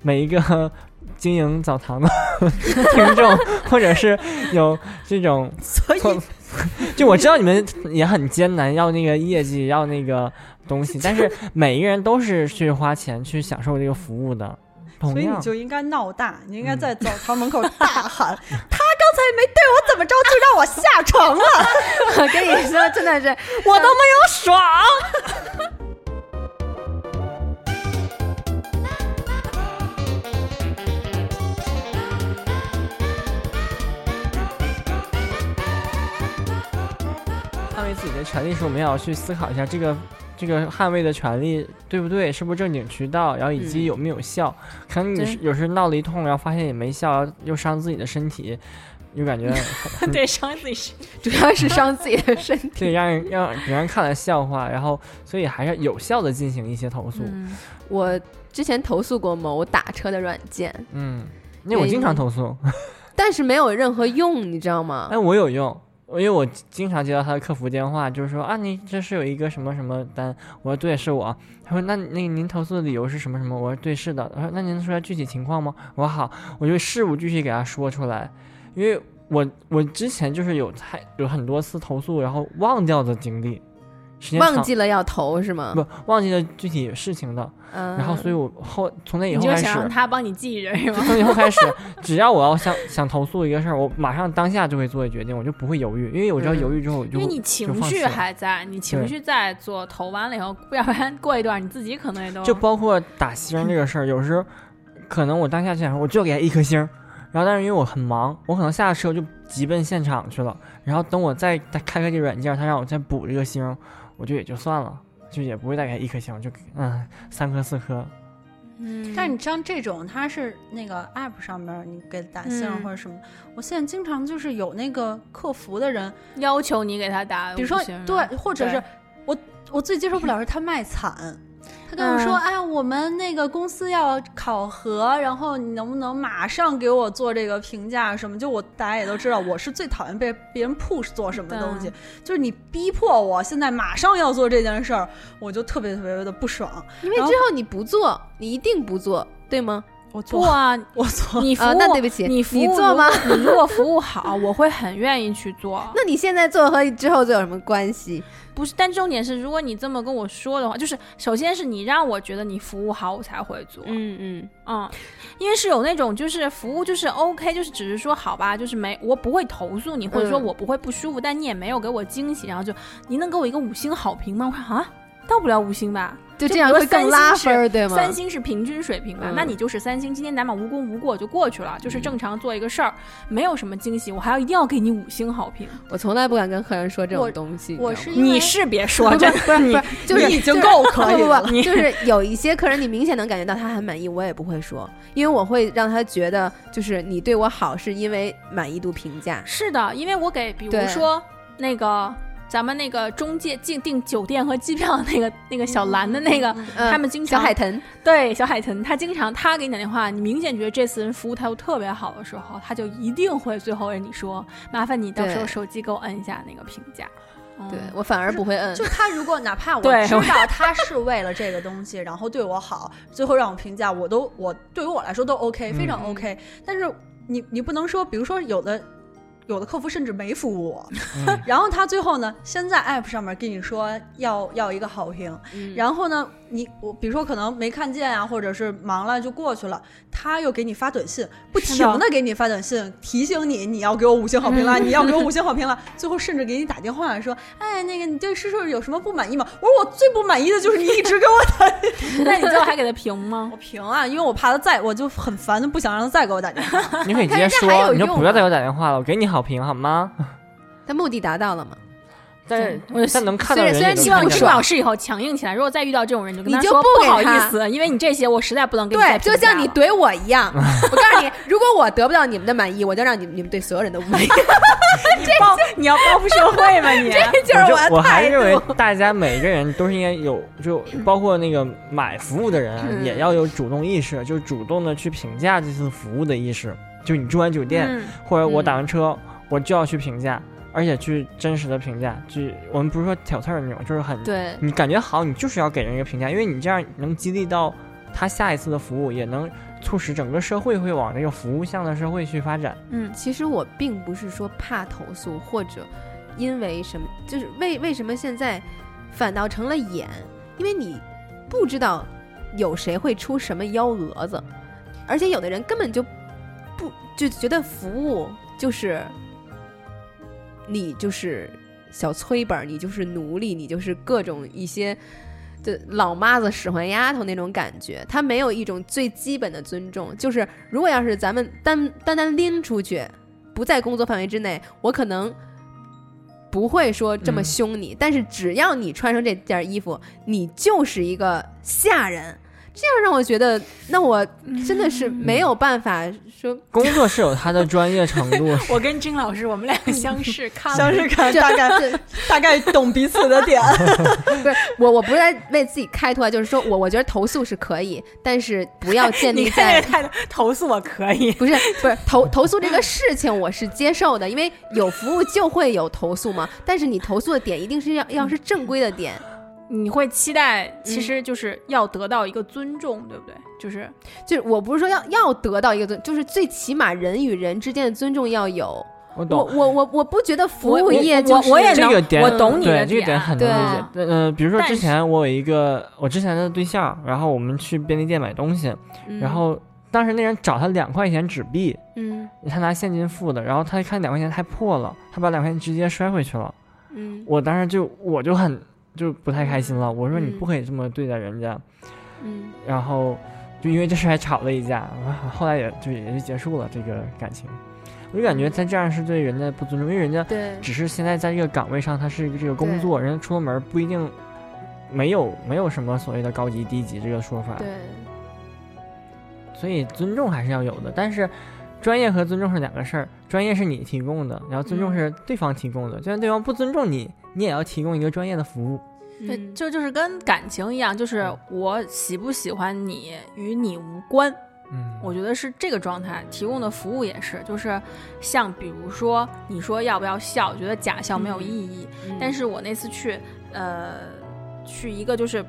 S2: 每一个经营澡堂的 听众，或者是有这种
S3: 所以
S2: 就我知道你们也很艰难，要那个业绩，要那个东西，但是每一个人都是去花钱去享受这个服务的。
S3: 所以你，就应该闹大，你应该
S2: 嗯
S3: 在澡堂门口大喊：“他刚才没对我怎么着，就让我下床了，
S4: 我 跟你说，真的是
S3: 我都没有爽。
S2: 捍卫自己的权利时，我们也要去思考一下这个这个捍卫的权利对不对，是不是正经渠道，然后以及
S4: 嗯
S2: 有没有效。可能你是有时闹了一通，然后发现也没效，又伤自己的身体，又感觉
S1: 对伤自己身
S4: 主要是伤自己的身体。
S2: 对让人让别人看了笑话，然后所以还是有效的进行一些投诉。
S1: 嗯
S4: 我之前投诉过某打车的软件，
S2: 嗯，那我经常投诉，
S4: 但是没有任何用，你知道吗？
S2: 哎，我有用，因为我经常接到他的客服电话，就是说啊，你这是有一个什么什么单，我说对，是我。他说那那您投诉的理由是什么什么？我说对，是的。他说那您能说下具体情况吗？我说好，我就事无巨细给他说出来，因为我我之前就是有太有很多次投诉，然后忘掉的经历，时间
S4: 忘记了要投是吗？
S2: 不忘记了具体事情的，
S4: 嗯，
S2: 然后所以我后从那以
S1: 你就
S2: 后开始。
S1: 想让他帮你记着是吗？
S2: 从以后开始，只要我要想想投诉一个事儿，我马上当下就会做决定，我就不会犹豫，因为我知道
S4: 嗯
S2: 犹豫之后我就
S1: 因为你情绪还在，你情绪在做，投完了以后，要不然过一段你自己可能也都
S2: 就包括打星这个事儿，有时候可能我当下就想说，我就给他一颗星儿，然后但是因为我很忙，我可能下了车就急奔现场去了，然后等我再再开开这软件，他让我再补这个星，我就也就算了，就也不会再给他一颗星，就嗯三颗四颗，
S1: 嗯
S3: 但是你像这种，它是那个 app 上面你给打信
S1: 嗯
S3: 或者什么，我现在经常就是有那个客服的人，
S1: 要求你给他打
S3: 比如说对，或者是
S1: 对。
S3: 我我最接受不了 是他卖惨。他跟我说：“
S1: 嗯
S3: 哎，我们那个公司要考核，然后你能不能马上给我做这个评价什么？就我大家也都知道，我是最讨厌被别人 push 做什么东西，就是你逼迫我现在马上要做这件事儿，我就特别特别的不爽。
S4: 因为之后你不做，你一定不做，对吗？
S3: 我做，
S1: 不啊，
S3: 我做，
S4: 啊
S1: 你服务，
S4: 那对不起
S1: 你服务
S4: 你做吗
S1: 你如果服务好，我会很愿意去做。
S4: 那你现在做和之后做有什么关系？
S1: 不是，但重点是，如果你这么跟我说的话，就是首先是你让我觉得你服务好，我才会做。
S4: 嗯嗯，
S1: 嗯，因为是有那种就是服务就是 OK，就是只是说好吧，就是没我不会投诉你，或者说
S4: 嗯
S1: 我不会不舒服，但你也没有给我惊喜，然后就你能给我一个五星好评吗？我说啊，到不了五星吧。
S4: 就这样会更拉分儿，对吗？
S1: 三星是平均水平吧，
S4: 嗯
S1: 那你就是三星。今天咱们无功无过就过去了，就是
S4: 嗯
S1: 正常做一个事儿，没有什么惊喜，我还要一定要给你五星好评。
S4: 我从来不敢跟客人说这种东西。
S3: 我是
S1: 你是别说，
S4: 不
S1: 真
S4: 不是不是，就是
S3: 你已经够可以了
S4: 就是有一些客人，你明显能感觉到他很满意，我也不会说，因为我会让他觉得，就是你对我好是因为满意度评价。
S1: 是的，因为我给，比如说那个咱们那个中介订订酒店和机票的那个那个小蓝的那个，
S4: 嗯
S1: 他们经常
S4: 小海豚，
S1: 对小海豚，他经常他给你打电话，你明显觉得这次人服务态度特别好的时候，他就一定会最后跟你说，麻烦你到时候手机给我摁一下那个评价。嗯
S4: 对我反而不会摁。
S3: 就他如果哪怕我知道他是为了这个东西，然后对我好，最后让我评价，我都我对于我来说都 OK，非常
S1: 嗯
S3: OK。但是你你不能说，比如说有的。有的客服甚至没服务我，
S2: 嗯。
S3: 然后他最后呢，先在 app 上面跟你说要要一个好评，
S4: 嗯。
S3: 然后呢，你我比如说可能没看见啊，或者是忙了就过去了，他又给你发短信，不停的给你发短信，提醒你你要给我五星好评了，你要给我五星好评了，最后甚至给你打电话说，哎，那个你对诗诗有什么不满意吗？我说我最不满意的就是你一直给我打
S1: 那你最后还给他评吗
S3: 我？评啊，因为我怕他再，我就很烦，就不想让他再给我打电话。
S2: 你可以直接说，你就不要再给我打电话了，我给你好评好吗？
S4: 他目的达到了吗？
S2: 但是但能看到人
S4: 虽然
S1: 希望
S2: 看见
S1: 金老师以后强硬起来。如果再遇到这种人，就跟
S4: 你就
S1: 他说好意
S4: 不给他
S1: 思，因为你这些我实在不能给你再
S4: 对，就像你怼我一样。我告诉你，如果我得不到你们的满意，我就让你们你们对所有人都不满意。
S1: 你报你要报复社会吗你？
S4: 这就是
S2: 我就我还认为。大家每个人都是应该有，就包括那个买服务的人啊
S4: 嗯
S2: 也要有主动意识，就主动的去评价这次服务的意识。就你住完酒店，
S1: 嗯
S2: 或者我
S4: 嗯
S2: 打完车，我就要去评价，而且去真实的评价。就我们不是说挑刺儿那种，就是很
S4: 对，
S2: 你感觉好，你就是要给人一个评价，因为你这样能激励到他下一次的服务，也能促使整个社会会往这个服务向的社会去发展。
S1: 嗯，
S4: 其实我并不是说怕投诉，或者因为什么，就是为为什么现在反倒成了演，因为你不知道有谁会出什么幺蛾子，而且有的人根本就不就觉得服务就是你就是小催本儿，你就是奴隶，你就是各种一些。的老妈子使唤丫头那种感觉，他没有一种最基本的尊重。就是如果要是咱们单单单拎出去，不在工作范围之内，我可能不会说这么
S2: 嗯
S4: 凶你。但是只要你穿上这件衣服，你就是一个下人。这样让我觉得，那我真的是没有办法说，
S2: 工作是有他的专业程度，
S1: 我跟金老师我们两个相视看了
S3: 相视看
S4: 这
S3: 大概
S4: 这
S3: 大概懂彼此的点。
S4: 不是我，我不是在为自己开脱啊，就是说我我觉得投诉是可以，但是不要建立在
S1: 投诉我可以。
S4: 不是不是投投诉这个事情我是接受的，因为有服务就会有投诉嘛。但是你投诉的点一定是要要是正规的点，
S1: 你会期待，
S4: 嗯
S1: 其实就是要得到一个尊重，对不对？就是
S4: 就是我不是说要要得到一个尊，就是最起码人与人之间的尊重要有。我
S2: 我懂。
S4: 我我我不觉得服务业就是
S1: 我我也能
S2: 这个点
S1: 我懂你的
S2: 对这个点很能理解。呃，比如说之前我有一个我之前的对象，然后我们去便利店买东西，
S4: 嗯
S2: 然后当时那人找他两块钱纸币，
S4: 嗯
S2: 他拿现金付的，然后他一看两块钱太破了，他把两块钱直接摔回去了。
S4: 嗯
S2: 我当时就我就很就不太开心了，我说你
S4: 嗯
S2: 不可以这么对待人家，
S4: 嗯
S2: 然后就因为这事还吵了一架，后来也就也就结束了这个感情。我就感觉他这样是对人家不尊重，因为人家只是现在在这个岗位上，他是一个这个工作，人家出了门不一定没有没有什么所谓的高级低级这个说法。
S4: 对，
S2: 所以尊重还是要有的。但是，专业和尊重是两个事儿，专业是你提供的，然后尊重是对方提供的。就算对方不尊重你，你也要提供一个专业的服务。
S1: 对，
S4: 嗯
S1: 就就是跟感情一样，就是我喜不喜欢你与你无关。
S2: 嗯，
S1: 我觉得是这个状态，提供的服务也是，就是像比如说你说要不要笑，我觉得假笑没有意义。
S4: 嗯
S1: 但是我那次去，呃，去一个就是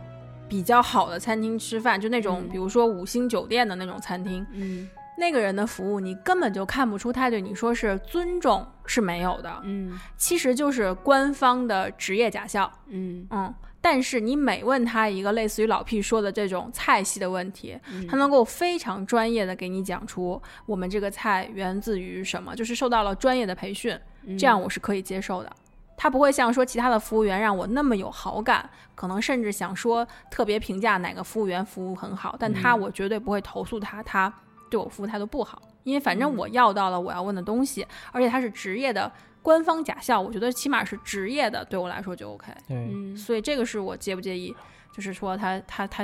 S1: 比较好的餐厅吃饭，就那种
S4: 嗯
S1: 比如说五星酒店的那种餐厅，
S4: 嗯
S1: 那个人的服务你根本就看不出他对你说是尊重是没有的，
S4: 嗯
S1: 其实就是官方的职业假笑。
S4: 嗯
S1: 嗯，但是你每问他一个类似于老 P 说的这种菜系的问题，
S4: 嗯
S1: 他能够非常专业的给你讲出我们这个菜源自于什么，就是受到了专业的培训，
S4: 嗯
S1: 这样我是可以接受的。他不会像说其他的服务员让我那么有好感，可能甚至想说特别评价哪个服务员服务很好，但他
S4: 嗯
S1: 我绝对不会投诉他，他对我服务态度不好，因为反正
S4: 嗯。
S1: 我要到了我要问的东西，而且他是职业的官方假笑，我觉得起码是职业的，对我来说就 OK。
S2: 对，
S4: 嗯
S1: 所以这个是我介不介意，就是说他他他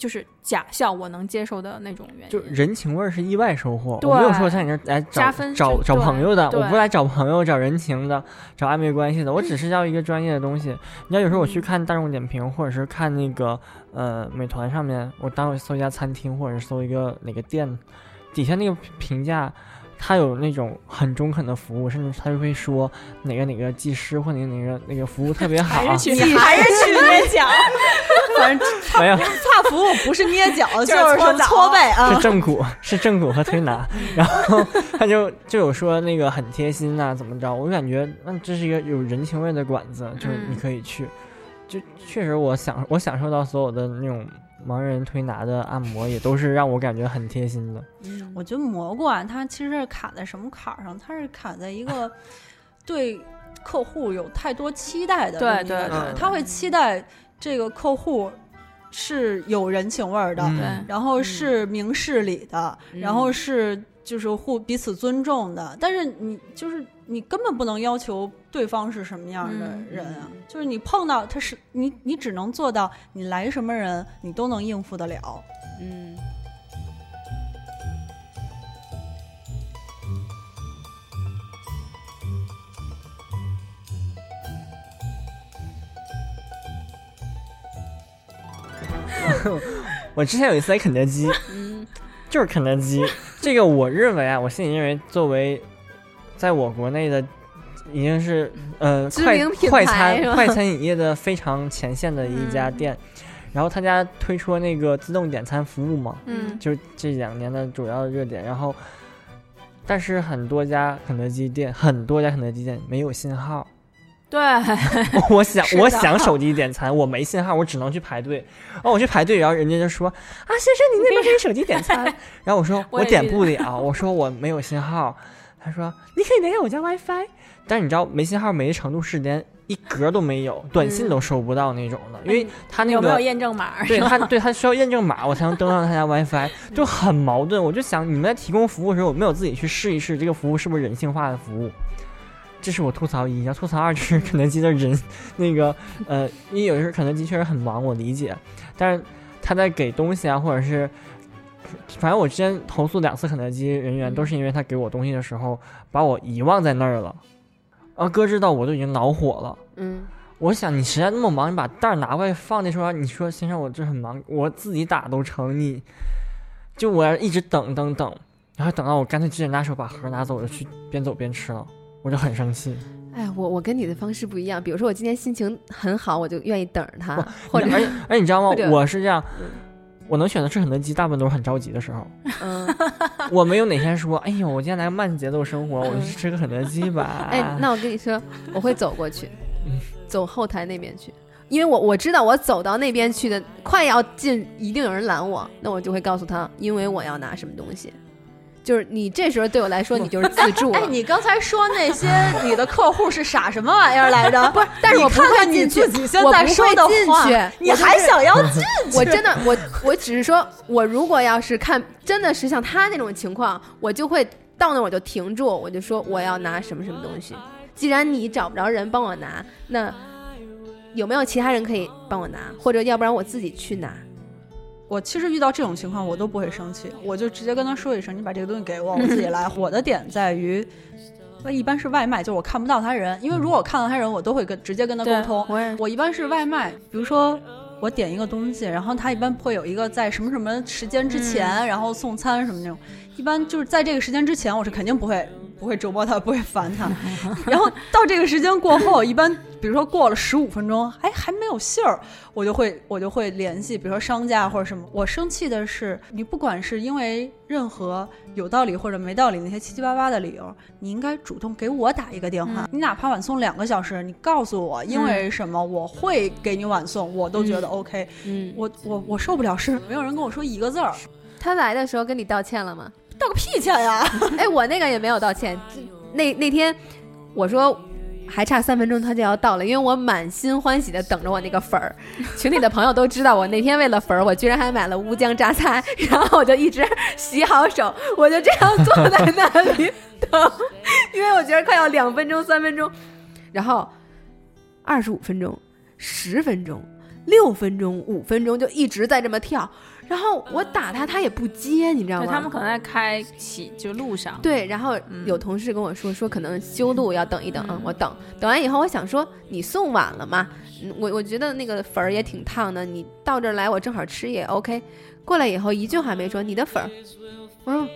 S1: 就是假笑我能接受的那种原因。
S2: 就人情味儿是意外收获。我没有说像你这儿来找
S1: 加分
S2: 找找朋友的，我不来找朋友、找人情的、找暧昧关系的，我只是要一个专业的东西。你知道，有时候我去
S1: 嗯
S2: 看大众点评，或者是看那个呃美团上面，我当我搜一家餐厅，或者是搜一个哪个店，底下那个评价。他有那种很中肯的服务，甚至他就会说哪个哪个技师或哪个哪个那个服务特别好，
S1: 还是去
S3: 你还是去捏脚，反正
S2: 没有
S3: 差服务不是捏脚，
S1: 就
S3: 就是说
S1: 搓
S3: 背啊
S2: 是。正骨，是正骨和推拿，然后他就就有说那个很贴心呐、怎么着？我就感觉那这是一个有人情味的馆子，就是你
S1: 嗯
S2: 可以去。就确实我享我享受到所有的那种盲人推拿的按摩，也都是让我感觉很贴心的。
S4: 嗯
S3: 我觉得蘑菇啊，它其实是卡在什么坎儿上？它是卡在一个 对客户有太多期待的
S1: 对对
S2: 对
S3: 他会期待这个客户是有人情味儿的，然后是明事理的，
S4: 嗯
S3: 然后是就是互彼此尊重的。但是你就是你根本不能要求对方是什么样的
S1: 嗯
S3: 人啊，就是你碰到他是你你只能做到你来什么人你都能应付得了。
S4: 嗯
S2: 我之前有一次在肯德基，
S4: 嗯
S2: 就是肯德基，这个我认为啊，我心里认为作为在我国内的已经是呃快快餐快餐饮业的非常前线的一家
S1: 嗯
S2: 店，然后他家推出了那个自动点餐服务嘛，
S1: 嗯
S2: 就是这两年的主要热点。然后，但是很多家肯德基店，很多家肯德基店没有信号。
S1: 对，
S2: 我想我想手机点餐，我没信号，我只能去排队。然后我去排队，然后人家就说啊，先生，你那边可以手机点餐。然后我说
S1: 我
S2: 点不了，我说我没有信号。他说你可以连下我家 WiFi，但是你知道没信号没的程度是连一格都没有，短信都收不到那种的，因为他那
S1: 有没有验证码？
S2: 对他对他需要验证码，我才能登上他家 WiFi，就很矛盾。我就想你们在提供服务的时候，有没有自己去试一试这个服务是不是人性化的服务？这是我吐槽一，要吐槽二就是肯德基的人，那个呃，因为有时候肯德基确实很忙，我理解，但是他在给东西啊，或者是，反正我之前投诉两次肯德基人员，都是因为他给我东西的时候把我遗忘在那儿了，然后哥知道我都已经恼火了。
S4: 嗯
S2: 我想你实在那么忙，你把袋儿拿过来放那时候，你说先生我这很忙，我自己打都成，你就我要一直等等等，然后等到我干脆直接拿手把盒拿走，我就去边走边吃了，我就很生气。
S4: 哎，我我跟你的方式不一样。比如说我今天心情很好，我就愿意等着他，或者
S2: 而且而你知道吗？我是这样
S4: 嗯，
S2: 我能选择吃肯德基，大部分都是很着急的时候。
S4: 嗯，
S2: 我没有哪天说，哎呦，我今天来个慢节奏生活，我
S4: 嗯
S2: 去吃个肯德基吧。
S4: 哎，那我跟你说，我会走过去
S2: 嗯，
S4: 走后台那边去，因为我我知道我走到那边去的，快要进，一定有人拦我，那我就会告诉他，因为我要拿什么东西。就是你这时候对我来说，你就是自助了。
S3: 哎，你刚才说那些 你的客户是傻什么玩意儿来着？
S4: 不是，但是我不会进去
S3: 自，己现
S4: 我不
S3: 在说的
S4: 会进，去，
S3: 你还想要进去？
S4: 我真的，我我只是说，我如果要是看真的是像他那种情况，我就会到那我就停住，我就说我要拿什么什么东西。既然你找不着人帮我拿，那有没有其他人可以帮我拿？或者要不然我自己去拿？
S3: 我其实遇到这种情况我都不会生气，我就直接跟他说一声，你把这个东西给我，我自己来。我的点在于。那一般是外卖，就是我看不到他人，因为如果我看到他人，我都会跟直接跟他沟通。
S1: 我
S3: 我一般是外卖，比如说我点一个东西，然后他一般会有一个在什么什么时间之前，然后送餐什么那种。一般就是在这个时间之前，我是肯定不会不会折磨他，不会烦他。然后到这个时间过后，一般比如说过了十五分钟，哎还没有信儿，我就会我就会联系，比如说商家或者什么。我生气的是，你不管是因为任何有道理或者没道理那些七七八八的理由，你应该主动给我打一个电话。你哪怕晚送两个小时，你告诉我因为什么我会给你晚送，我都觉得 OK。
S4: 嗯，
S3: 我我我受不了是没有人跟我说一个字儿，
S4: 他来的时候跟你道歉了吗？
S3: 道个屁歉呀！
S4: 哎，我那个也没有道歉。那那天我说还差三分钟，他就要到了，因为我满心欢喜的等着我那个粉儿。群里的朋友都知道，我那天为了粉儿，我居然还买了乌江榨菜，然后我就一直洗好手，我就这样坐在那里等，因为我觉得快要两分钟、三分钟，然后二十五分钟、十分钟、六分钟、五分钟就一直在这么跳。然后我打他，他也不接，你知道吗？
S1: 对他们可能在开启就路上。
S4: 对，然后有同事跟我说，说可能修路要等一等，我等等完以后，我想说你送晚了嘛，我我觉得那个粉儿也挺烫的，你到这儿来我正好吃也 OK。过来以后一句话没说，你的粉儿，我说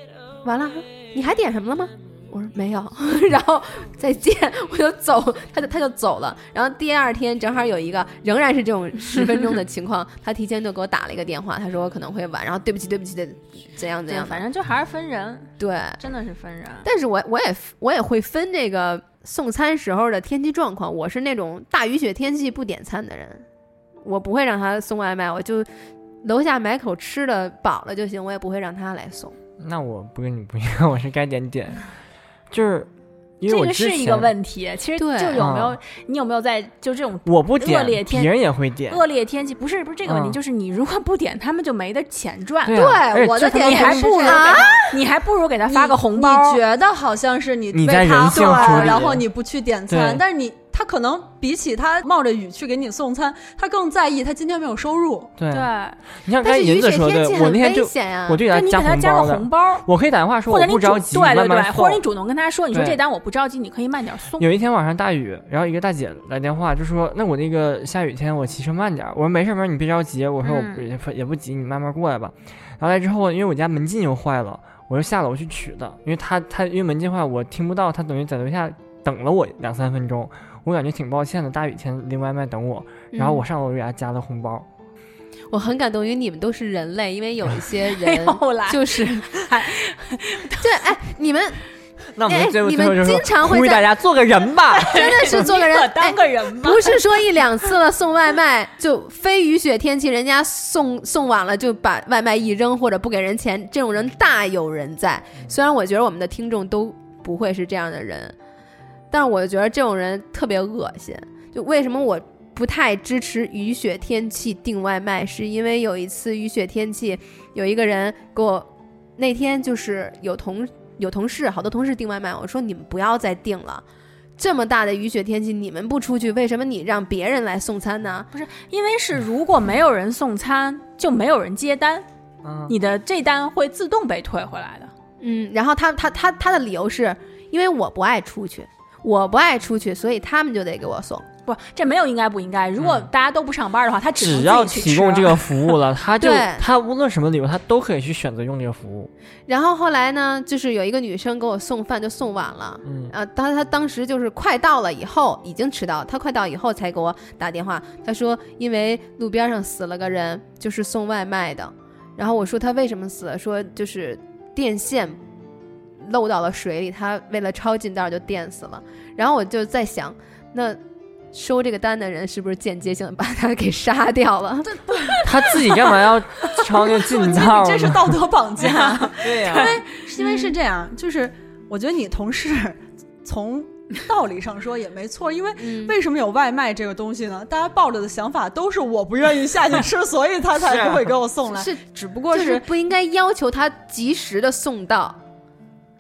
S4: 完了，你还点什么了吗？我说没有，然后再见，我就走，他就他就走了。然后第二天正好有一个仍然是这种十分钟的情况，他提前就给我打了一个电话，他说我可能会晚，然后对不起对不起的怎样怎样，
S1: 反正就还是分人，
S4: 对，
S1: 真的是分人。
S4: 但是我我也我也会分这个送餐时候的天气状况，我是那种大雨雪天气不点餐的人，我不会让他送外卖，我就楼下买口吃的饱了就行，我也不会让他来送。
S2: 那我不跟你不一样，我是该点点。就是因为
S1: 这个是一个问题，其实就有没有、
S2: 嗯、
S1: 你有没有在就这种
S2: 我不点
S1: 恶劣天
S2: 别人也会点
S1: 恶劣天气不是不是这个问题，
S2: 嗯
S1: 就是你如果不点，他们就没得钱赚。
S2: 对
S3: 我的点
S1: 你还不如
S3: 啊，
S1: 你还不如给他发个红包。
S3: 你觉得好像是你
S2: 你在
S3: 为他
S2: 人性处理
S3: 然后你不去点餐，但是你他可能比起他冒着雨去给你送餐，他更在意他今天没有收入。
S2: 对
S1: 对，
S2: 你像刚才
S4: 但是雨雪
S2: 银子说的
S4: 天气，很危
S2: 我那天就
S4: 险呀、
S2: 我就给他加
S1: 给他加个
S2: 红包
S1: 红包，
S2: 我可以打电话说
S1: 或者你主
S2: 我不着急，
S1: 对对或者你主动跟他说，你说这单我不着急，你可以慢点送。
S2: 有一天晚上大雨，然后一个大姐来电话就说：“那我那个下雨天我骑车慢点。”我说：“没事没事，你别着急。”我说：“我也不也不急，你慢慢过来吧。”然后来之后，因为我家门禁又坏了，我就下楼去取的。因为他他因为门禁坏，我听不到，他等于在楼下等了我两三分钟，我感觉挺抱歉的。大雨天拎外卖等我，然后我上楼给他加了红包。
S4: 我很感动，因为你们都是人类，因为有一些
S1: 哎
S4: 人就是，对，哎，你们哎
S2: 那我们最后
S4: 你
S2: 最后就说
S4: 们经常会
S2: 呼吁大
S4: 在
S2: 家做个人吧。
S4: 真的是做个人，
S1: 当个人吧。
S4: 不是说一两次了送外卖就非雨雪天气，人家送送晚了就把外卖一扔或者不给人钱，这种人大有人在。虽然我觉得我们的听众都不会是这样的人，但是我觉得这种人特别恶心。就为什么我不太支持雨雪天气订外卖，是因为有一次雨雪天气，有一个人给我那天就是有同有同事，好多同事订外卖，我说你们不要再订了。这么大的雨雪天气，你们不出去，为什么你让别人来送餐呢？
S1: 不是因为是如果没有人送餐，就没有人接单，
S2: 嗯，
S1: 你的这单会自动被退回来的。
S4: 嗯，然后他他他他的理由是因为我不爱出去，我不爱出去，所以他们就得给我送。
S1: 不，这没有应该不应该。如果大家都不上班的话，他只
S2: 只要提供这个服务了，他就他无论什么理由，他都可以去选择用这个服务。
S4: 然后后来呢，就是有一个女生给我送饭，就送晚了。
S2: 嗯，
S4: 啊，当她当时就是快到了以后，已经迟到，她快到以后才给我打电话。她说因为路边上死了个人，就是送外卖的。然后我说他为什么死了？说就是电线漏到了水里，他为了抄近道就电死了。然后我就在想，那收这个单的人是不是间接性地把他给杀掉了？
S2: 他自己干嘛要抄那个近道呢？
S3: 这是道德绑架。
S2: 对呀、
S3: 是因为是这样，就是我觉得你同事从道理上说也没错，因为
S4: 嗯
S3: 为什么有外卖这个东西呢？大家抱着的想法都是我不愿意下去吃，所以他才不会给我送来。
S4: 是
S3: 只不过
S4: 就是不应该要求他及时的送到。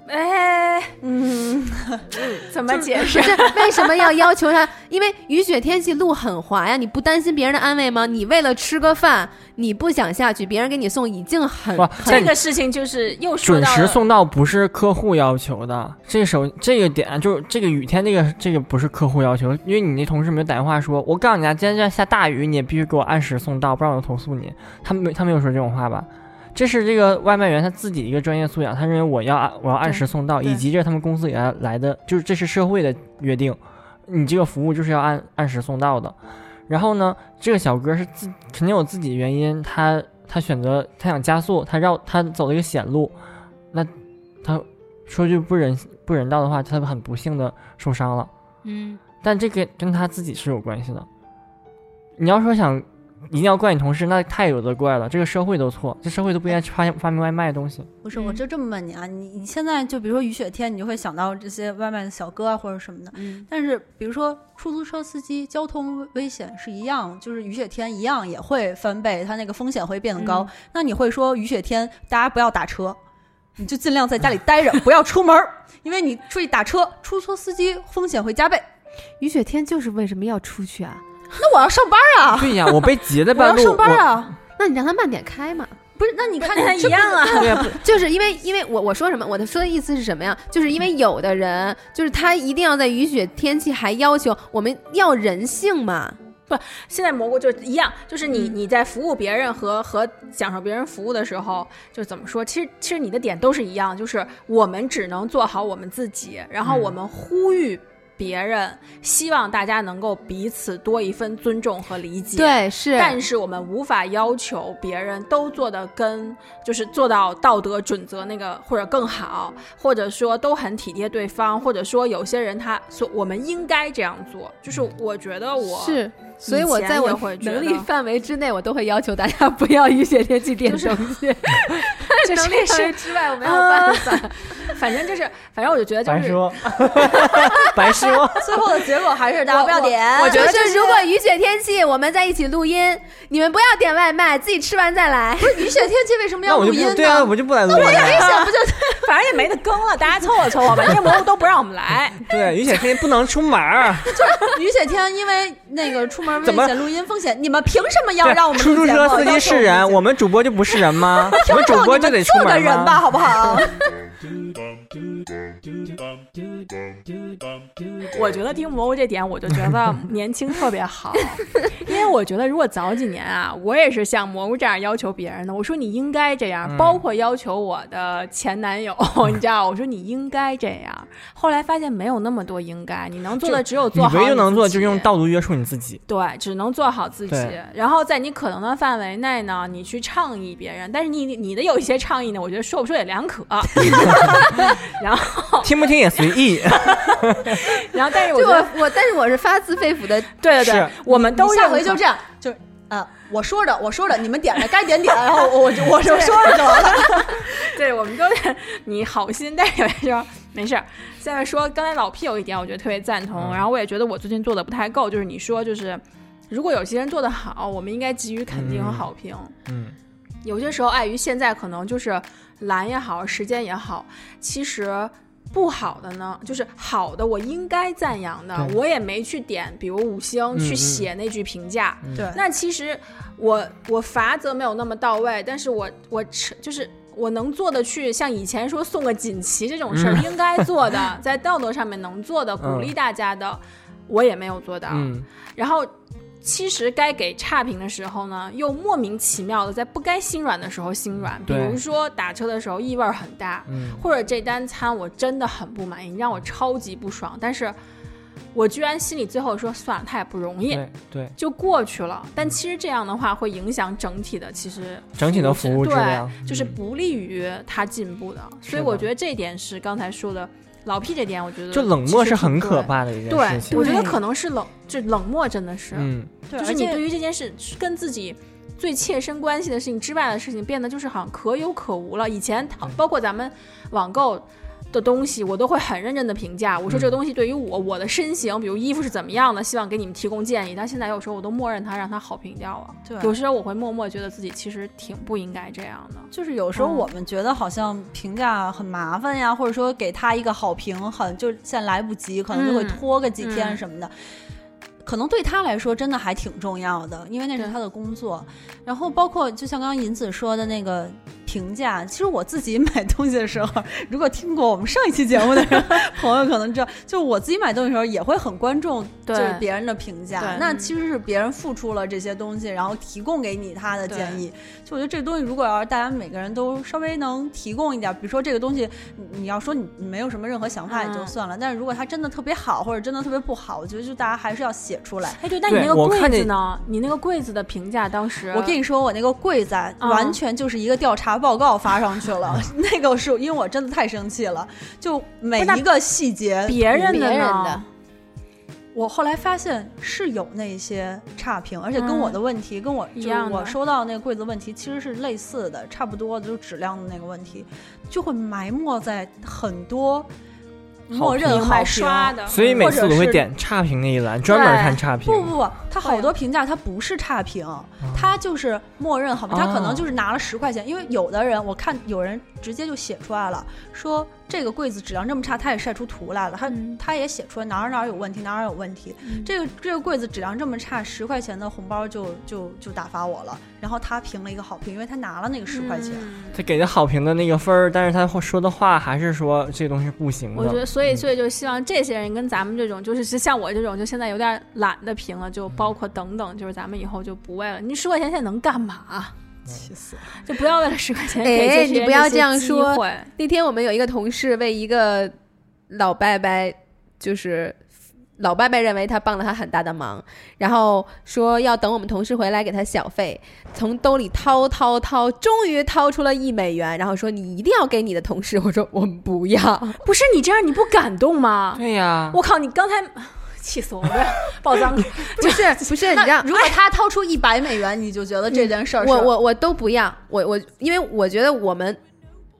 S1: 哎，
S3: 嗯，
S1: 怎么解释
S4: 不？是为什么要要求他？因为雨雪天气路很滑呀，你不担心别人的安危吗？你为了吃个饭，你不想下去，别人给你送已经很
S2: 哇
S1: 这个事情就是又说
S2: 准时送到不是客户要求的，这首这个点就是这个雨天这个这个不是客户要求，因为你那同事没有打电话说，我告诉你啊，今天这下大雨，你也必须给我按时送到，不然我就投诉你。他没他没有说这种话吧？这是这个外卖员他自己一个专业素养，他认为我要按我要按时送到，以及这是他们公司给他来的，就是这是社会的约定，你这个服务就是要按按时送到的。然后呢，这个小哥是自肯定有自己的原因，他他选择他想加速，他绕他走了一个险路，那他说句不人不人道的话，他很不幸的受伤了。
S1: 嗯，
S2: 但这个跟他自己是有关系的。你要说想一定要怪你同事，那太有的怪了，这个社会都错，这社会都不应该去发发明外卖的东西。
S3: 不是，我
S1: 嗯
S3: 就这么问你啊，你你现在就比如说雨雪天，你就会想到这些外卖的小哥啊或者什么的，
S4: 嗯
S3: 但是比如说出租车司机，交通危险是一样，就是雨雪天一样也会翻倍，它那个风险会变得高。
S1: 嗯
S3: 那你会说雨雪天大家不要打车，你就尽量在家里待着，不要出门儿，因为你出去打车，出租车司机风险会加倍。
S4: 雨雪天就是为什么要出去啊？
S3: 那我要上班啊，
S2: 对呀，我被截在 半路我要，
S3: 上班啊，
S4: 那你让他慢点开嘛。
S3: 不是？那你看
S1: 跟他 一样啊。
S2: 对呀，
S4: 就是因为因为我我说什么，我的说的意思是什么呀？就是因为有的人就是他一定要在雨雪天气还要求我们要人性嘛。
S1: 不现在蘑菇就一样，就是你
S3: 嗯
S1: 你在服务别人和和享受别人服务的时候，就怎么说？其实其实你的点都是一样，就是我们只能做好我们自己，然后
S2: 嗯
S1: 我们呼吁别人，希望大家能够彼此多一份尊重和理解。。
S4: 对，是，
S1: 但是我们无法要求别人都做的跟就是做到道德准则那个或者更好，或者说都很体贴对方，或者说有些人他所我们应该这样做，就是我觉得我
S4: 是，所以我在我
S1: 会
S4: 能力范围之内，我都会要求大家不要雨雪天气点
S1: 就是
S4: 东西。
S1: 这
S4: 能力
S1: 这是
S4: 范围之外，我没有办法。
S1: 反正就是，反正我就觉得就是，
S2: 白说，白说，
S3: 最后的结果还是大家不要点。
S1: 我觉得
S4: 就是如果雨雪天气，我们在一起录音，你们不要点外卖，自己吃完再来。
S3: 不是雨雪天气为什么
S2: 那我就
S3: 要录音
S2: 对啊，我就不来录了呀。
S3: 想不就
S1: 反正也没得更了，大家凑合凑合吧，因为蘑菇都不让我们来。
S2: 对，雨雪天不能出门儿，
S3: 雨雪天因为那个出门危险、录音风险，你们凭什么要让我们
S2: 出租车司机是人，我们主播就不是人吗？我们主播就得
S3: 做个人吧，好不好？
S1: 我觉得听蘑菇这点，我就觉得 年轻特别好，因为我觉得如果早几年啊，我也是像蘑菇这样要求别人的。我说你应该这样，
S2: 嗯
S1: 包括要求我的前男友，你知道，我说你应该这样。后来发现没有那么多应该，你能做的只有做好
S2: 唯一能做就是用道德约束你自己。
S1: 对，只能做好自己。然后在你可能的范围内呢，你去倡议别人，但是你你的有一些倡议呢，我觉得说不说也两可。然后，
S2: 听不听也随意。
S1: 然后，但是我
S4: 就，我我，但是我是发自肺腑的，
S1: 对对对，我们都
S3: 下
S1: 认可
S3: 回就这样，就是呃，我说着我说着，你们点着该点点，然后我我就我就说着就完了。
S1: 对，我们都是你好心，但是有些时候没事儿。现在说刚才老 P 有一点，我觉得特别赞同，
S2: 嗯
S1: 然后我也觉得我最近做的不太够，就是你说就是。如果有些人做得好，我们应该给予肯定和
S2: 嗯
S1: 好评。
S2: 嗯，
S1: 有些时候碍于现在可能就是懒也好，时间也好，其实不好的呢，就是好的我应该赞扬的，我也没去点，比如五星
S2: 嗯嗯
S1: 去写那句评价。
S2: 嗯
S3: 对
S1: 那其实我我罚则没有那么到位，但是我我就是。我能做的去像以前说送个锦旗这种事儿，
S2: 嗯
S1: 应该做的，在道德上面能做的，鼓励大家的，我也没有做到。
S2: 嗯，
S1: 然后，其实该给差评的时候呢，又莫名其妙的在不该心软的时候心软。比如说打车的时候异味儿很大，
S2: 嗯
S1: 或者这单餐我真的很不满意，你让我超级不爽，但是我居然心里最后说算了，他也不容易。
S2: 对对，
S1: 就过去了，但其实这样的话会影响整体的，其实
S2: 整体的服务质量
S1: 对，就是
S2: 嗯
S1: 不利于他进步的。所以我觉得这点是刚才说的老屁这点，我觉得
S2: 就冷漠是很可怕的一件
S1: 对
S2: 事，情。
S1: 我觉得可能是冷，就冷漠真的是，
S2: 嗯，
S1: 就是你对于这件事跟自己最切身关系的事情之外的事情，变得就是好像可有可无了。以前包括咱们网购。的东西，我都会很认真的评价。我说这个东西对于我我的身形，比如衣服是怎么样的，希望给你们提供建议。但现在有时候我都默认它，让它好评掉了。
S3: 对
S1: 有时候我会默默觉得自己其实挺不应该这样的。
S3: 就是有时候
S1: 嗯
S3: 我们觉得好像评价很麻烦呀，或者说给他一个好评很就现在来不及，可能就会
S1: 嗯
S3: 拖个几天
S1: 嗯
S3: 什么的。可能对他来说真的还挺重要的，因为那是他的工作。然后包括就像刚刚银子说的那个评价，其实我自己买东西的时候，如果听过我们上一期节目的人 朋友可能知道，就我自己买东西的时候也会很关注就是别人的评价
S1: 对。
S3: 那
S1: 嗯
S3: 其实是别人付出了这些东西，然后提供给你他的建议。就我觉得这个东西，如果要是大家每个人都稍微能提供一点，比如说这个东西，你你要说你你没有什么任何想法也就
S1: 嗯
S3: 算了，但是如果它真的特别好，或者真的特别不好，我觉得就大家还是要写出来。
S1: 哎，对，那你那个柜子呢？你那个柜子的评价当时，
S3: 我跟你说，我那个柜子啊，
S1: 嗯
S3: 完全就是一个调查报告发上去了。那个是因为我真的太生气了，就每一个细节，
S1: 别人的
S4: 人
S1: 呢
S4: 的
S3: 我后来发现是有那些差评，而且跟我的问题，跟我就是
S1: 一样
S3: 我收到那个柜子问题其实是类似的，差不多的，就是质量的那个问题，就会埋没在很多默认好评
S1: 刷的，
S2: 所以每次我都会点差评那一栏，专门看差评。
S3: 不不不，它好多评价它不是差评，它就是默认好评，它可能就是拿了十块钱，因为有的人我看有人直接就写出来了，说这个柜子质量这么差，他也晒出图来了，他
S1: 嗯
S3: 他也写出来哪儿哪儿有问题，哪儿有问题，这个这个柜子质量这么差，十块钱的红包就就就打发我了，然后他评了一个好评，因为他拿了那个十块钱。
S1: 嗯
S2: 他给的好评的那个分儿，但是他说的话还是说这东西不行的。
S1: 我觉得，所以
S2: 嗯
S1: 所以就希望这些人跟咱们这种，就是是像我这种，就现在有点懒得评了，就包括等等，就是咱们以后就不为了你十块钱现在能干嘛？
S3: 气死了！
S1: 就不要为了十块钱 给
S4: 哎你不要这样说那天我们有一个同事为一个老伯伯，就是老伯伯认为他帮了他很大的忙，然后说要等我们同事回来给他小费，从兜里掏掏掏，终于掏出了一美元，然后说你一定要给你的同事。我说我们不要，
S1: 不是你这样你不感动吗？
S2: 对呀，
S1: 我靠，你刚才气死我了！爆脏了，
S4: 不是不是，你知道
S3: 如果他掏出一百美元，你就觉得这件事儿
S4: 我我我都不要，我我因为我觉得我们。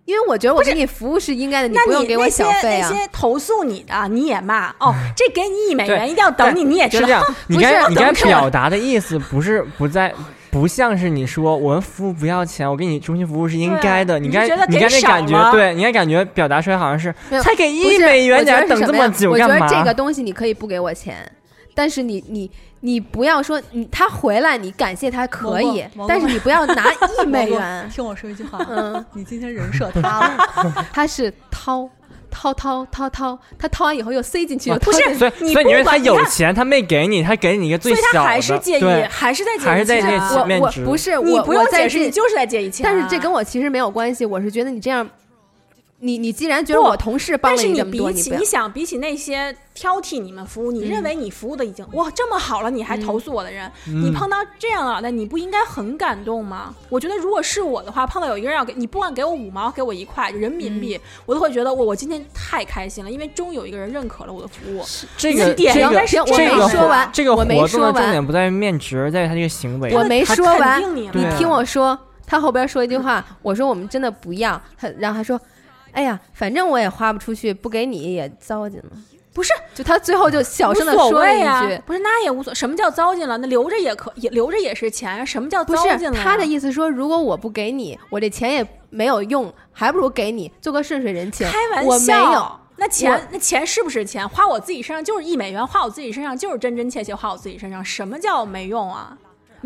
S4: 因为我觉得我给你服务是应该的，你不用给我小费啊
S1: 那。些投诉你的你也骂哦，这给你一美元一定要等你，你也知道
S2: 是这样。你
S4: 不是
S2: 该你该表达的意思不是不在。不像是你说我们服务不要钱，我给你中心服务是应该的。你该
S1: 你
S2: 该那感觉，对，你该感觉表达出来好像是才给一美元，
S4: 我觉得
S2: 你还等这
S4: 么
S2: 久干嘛？
S4: 我觉得这个东西你可以不给我钱，但是你你你不要说你他回来你感谢他可以但是你不要拿一美元，
S3: 听我说一句话，
S4: 嗯，
S3: 你今天人设塌了。
S4: 他是掏掏掏掏掏，他掏完以后又塞进去，又
S2: 不
S4: 掏进去
S2: 所以
S1: 你
S2: 所以你认为他
S1: 不管
S2: 有钱，他没给你，他给你一个最
S1: 所以他
S2: 小的，
S1: 还是介意，
S2: 对，
S1: 还是在介意
S2: 还是在
S4: 我我
S2: 面值
S4: 不是
S1: 你
S4: 我
S1: 不用解释，你就是在介意钱啊。
S4: 但是这跟我其实没有关系，我是觉得你这样，你你既然觉得我同事帮
S1: 但是你
S4: 了这么多，
S1: 比起
S4: 你比起
S1: 你想比起那些挑剔你们服务，你认为你服务的已经哇这么好了，你还投诉我的人，你
S2: 嗯
S1: 碰到这样的，那你不应该很感动吗？我觉得如果是我的话，碰到有一个人要给你，不管给我五毛，给我一块人民币，我都会觉得我我今天太开心了，因为终有一个人认可了我的服务。
S2: 这个
S1: 点
S2: 这个
S1: 应该是
S2: 这个
S4: 没说完
S2: 这个
S4: 我没
S2: 活动的
S4: 说完
S2: 重点不在于面值，在于他这个行为。
S4: 我没说完
S1: 你
S4: 你听我说，他后边说一句话，我说我们真的不要，他然后他说，哎呀，反正我也花不出去，不给你也糟践了。
S1: 不是
S4: 就他最后就小声的说了一句，，
S1: 不是那也无所，什么叫糟践了？那留着也可也留着也是钱啊，什么叫
S4: 不
S1: 糟践了
S4: 他的意思说，如果我不给你，我这钱也没有用，还不如给你做个顺水人情。
S1: 开玩
S4: 我
S1: 笑，
S4: 没有，
S1: 那钱那钱是不是钱？花我自己身上就是一美元，花我自己身上就是真真切切花我自己身上。什么叫没用啊？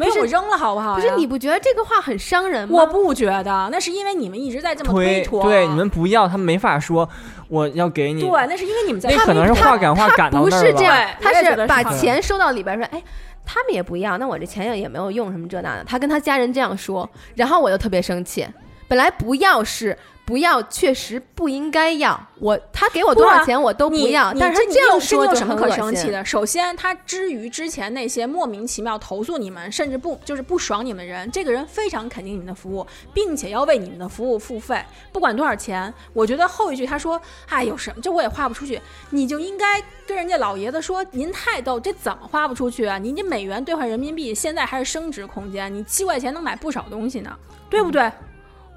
S1: 没
S4: 有
S1: 我扔了好不好呀？
S4: 不是你不觉得这个话很伤人吗？
S1: 我不觉得，那是因为你们一直在这么
S2: 推
S1: 脱。
S2: 对你们不要，他没法说我要给你。
S1: 对，那是因为你们在
S2: 那可能是话赶话赶到
S4: 不
S2: 那儿了。
S4: 是这样，他是把钱收到里边说，哎，他们也不要，那我这钱也也没有用，什么这那的。他跟他家人这样说，然后我就特别生气。本来不要是不要，确实不应该要。我他给我多少钱我都不
S1: 你
S4: 要，
S1: 你
S4: 但是他
S1: 这
S4: 这样说
S1: 有什么可。生气的？首先，他之于之前那些莫名其妙投诉你们，甚至不就是不爽你们的人，这个人非常肯定你们的服务，并且要为你们的服务付费，不管多少钱。我觉得后一句他说：“哎，有什么这我也花不出去。”你就应该跟人家老爷子说：“您太逗，这怎么花不出去啊？您这美元兑换人民币现在还是升值空间，你七块钱能买不少东西呢，对不对？”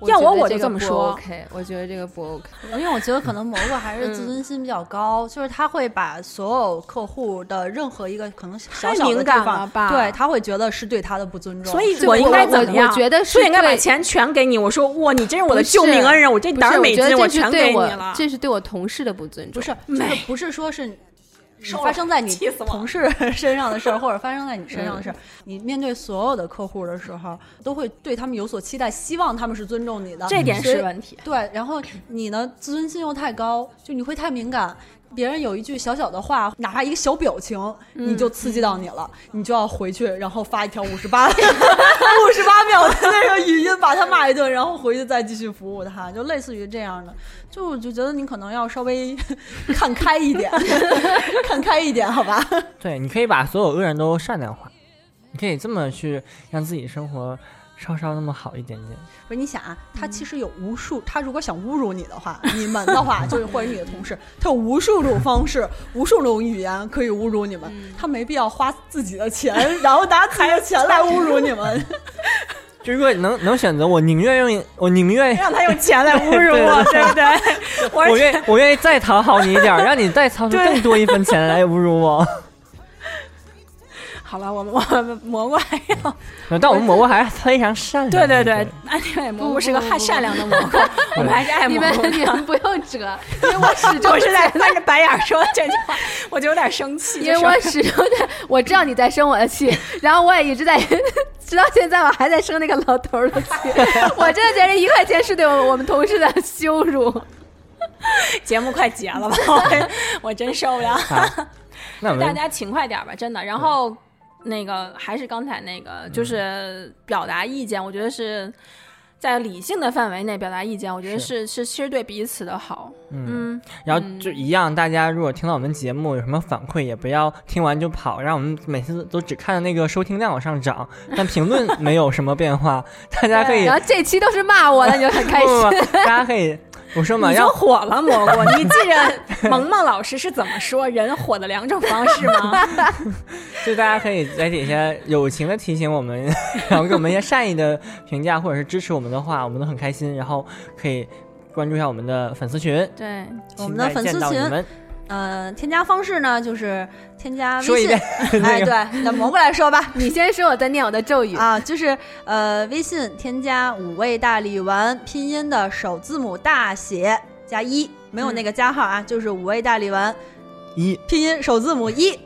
S1: 要我我就这么说
S4: OK，我觉得这个不 OK。
S3: 因为我觉得可能蘑菇还是自尊心比较高，就是他会把所有客户的任何一个可能小
S1: 太
S3: 小的
S1: 敏感
S3: 地方
S1: 了吧
S3: 对他会觉得是对他的不尊重。
S1: 所以
S4: 我
S1: 我应该怎么样？
S4: 我觉得是
S1: 就应该把
S4: 对
S1: 钱全给你。我说哇，你真是我的救命恩人，我这点儿美金
S4: 我
S1: 全给你了。
S4: 这是对我同事的不尊重。
S3: 不是，就是不是说是发生在你同事身上的事儿，或者发生在你身上的事儿，你面对所有的客户的时候，都会对他们有所期待，希望他们是尊重你的。
S1: 这点是问题。
S3: 对，然后你呢，自尊心又太高，就你会太敏感。别人有一句小小的话，哪怕一个小表情，你就刺激到你了，你就要回去，然后发一条五十八 五十八秒的那个语音，把他骂一顿，然后回去再继续服务他，就类似于这样的。就我就觉得你可能要稍微看开一点，看开一点，好吧？
S2: 对，你可以把所有恶人都善良化，你可以这么去让自己生活稍稍那么好一点点。
S3: 不是你想啊，他其实有无数，他如果想侮辱你的话，你们的话 就是或者你的同事，他有无数种方式，无数种语言可以侮辱你们，他没必要花自己的钱，然后拿自己的钱来侮辱你们，
S2: 就如果能能选择，我宁愿用我宁愿
S1: 让他用钱来侮辱我，对不对？我
S2: 我愿我愿意再讨好你一点，让你再掏出
S1: 对。
S2: 更多一分钱来侮辱我。
S1: 好了，我们我们蘑菇还要
S2: 但我们蘑菇还是非常善良
S1: 对
S2: 对。
S1: 对对，哎对，蘑菇是个很善良的 蘑菇，我们还是爱
S4: 你
S1: 蘑菇
S4: 你们不用折，因为我始终
S1: 我是在翻着白眼说这句话，我就有点生气。
S4: 因为我始终在，我知道你在生我的气，然后我也一直在，直到现在我还在生那个老头儿的气。我真的觉得一块钱是对我我们同事的羞辱。
S1: 节目快结了吧，我我真受不了。
S2: 那我们
S1: 大家勤快点吧，真的。然后那个还是刚才那个，
S2: 嗯
S1: 就是表达意见，我觉得是在理性的范围内表达意见，我觉得是是其实对彼此的好。嗯，
S2: 然后就一样，大家如果听到我们节目有什么反馈，也不要听完就跑，让我们每次都只看那个收听量往上涨，但评论没有什么变化。大家可以
S4: 然后这期都是骂我的，你就很开心。
S2: 大家可以，我说嘛，要
S1: 火了，蘑菇。你记着萌萌老师是怎么说人火的两种方式吗？
S2: 就大家可以在底下友情的提醒我们，然后给我们一些善意的评价或者是支持我们的话，我们都很开心。然后可以关注一下我们的粉丝群，
S1: 对，
S3: 我们的粉丝群呃，添加方式呢就是添加微信。哎，对，那蘑菇来说吧，
S4: 你先说，我再念我的咒语。
S3: 啊，就是呃，微信添加五味大力丸拼音的首字母大写加一，没有那个加号啊，就是五味大力丸
S2: 一。
S3: 拼音首字母一。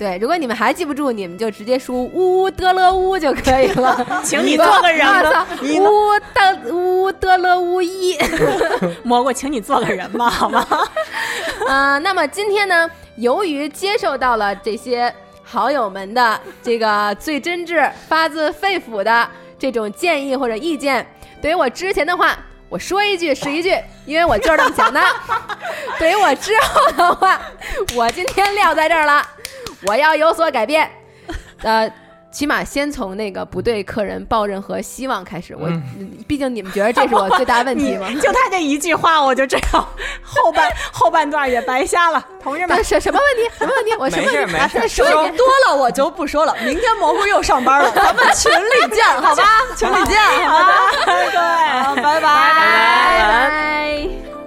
S4: 对，如果你们还记不住，你们就直接输呜得了呜就可以了。
S1: 请你做个人吧，
S4: 我操，呜的呜得了呜一。
S1: 蘑菇，请你做个人吧，好吗？
S4: 啊、那么今天呢，由于接受到了这些好友们的这个最真挚、发自肺腑的这种建议或者意见，对于我之前的话，我说一句是一句，因为我就是这么想的。对于我之后的话，我今天撂在这儿了，我要有所改变。呃。起码先从那个不对客人抱任何希望开始，我、毕竟你们觉得这是我最大问题吗？
S1: 就他这一句话，我就知道后半 后半段也白瞎了。同志们，
S4: 什什么问题？什么问题？我什么
S2: 没事
S4: 问题？
S2: 没事
S4: 再说。
S3: 多了我就不说了，明天蘑菇又上班了，咱们群里见，好吧？群里见，好吧？
S1: 对。
S3: 好，拜拜
S2: 拜拜
S4: 拜拜。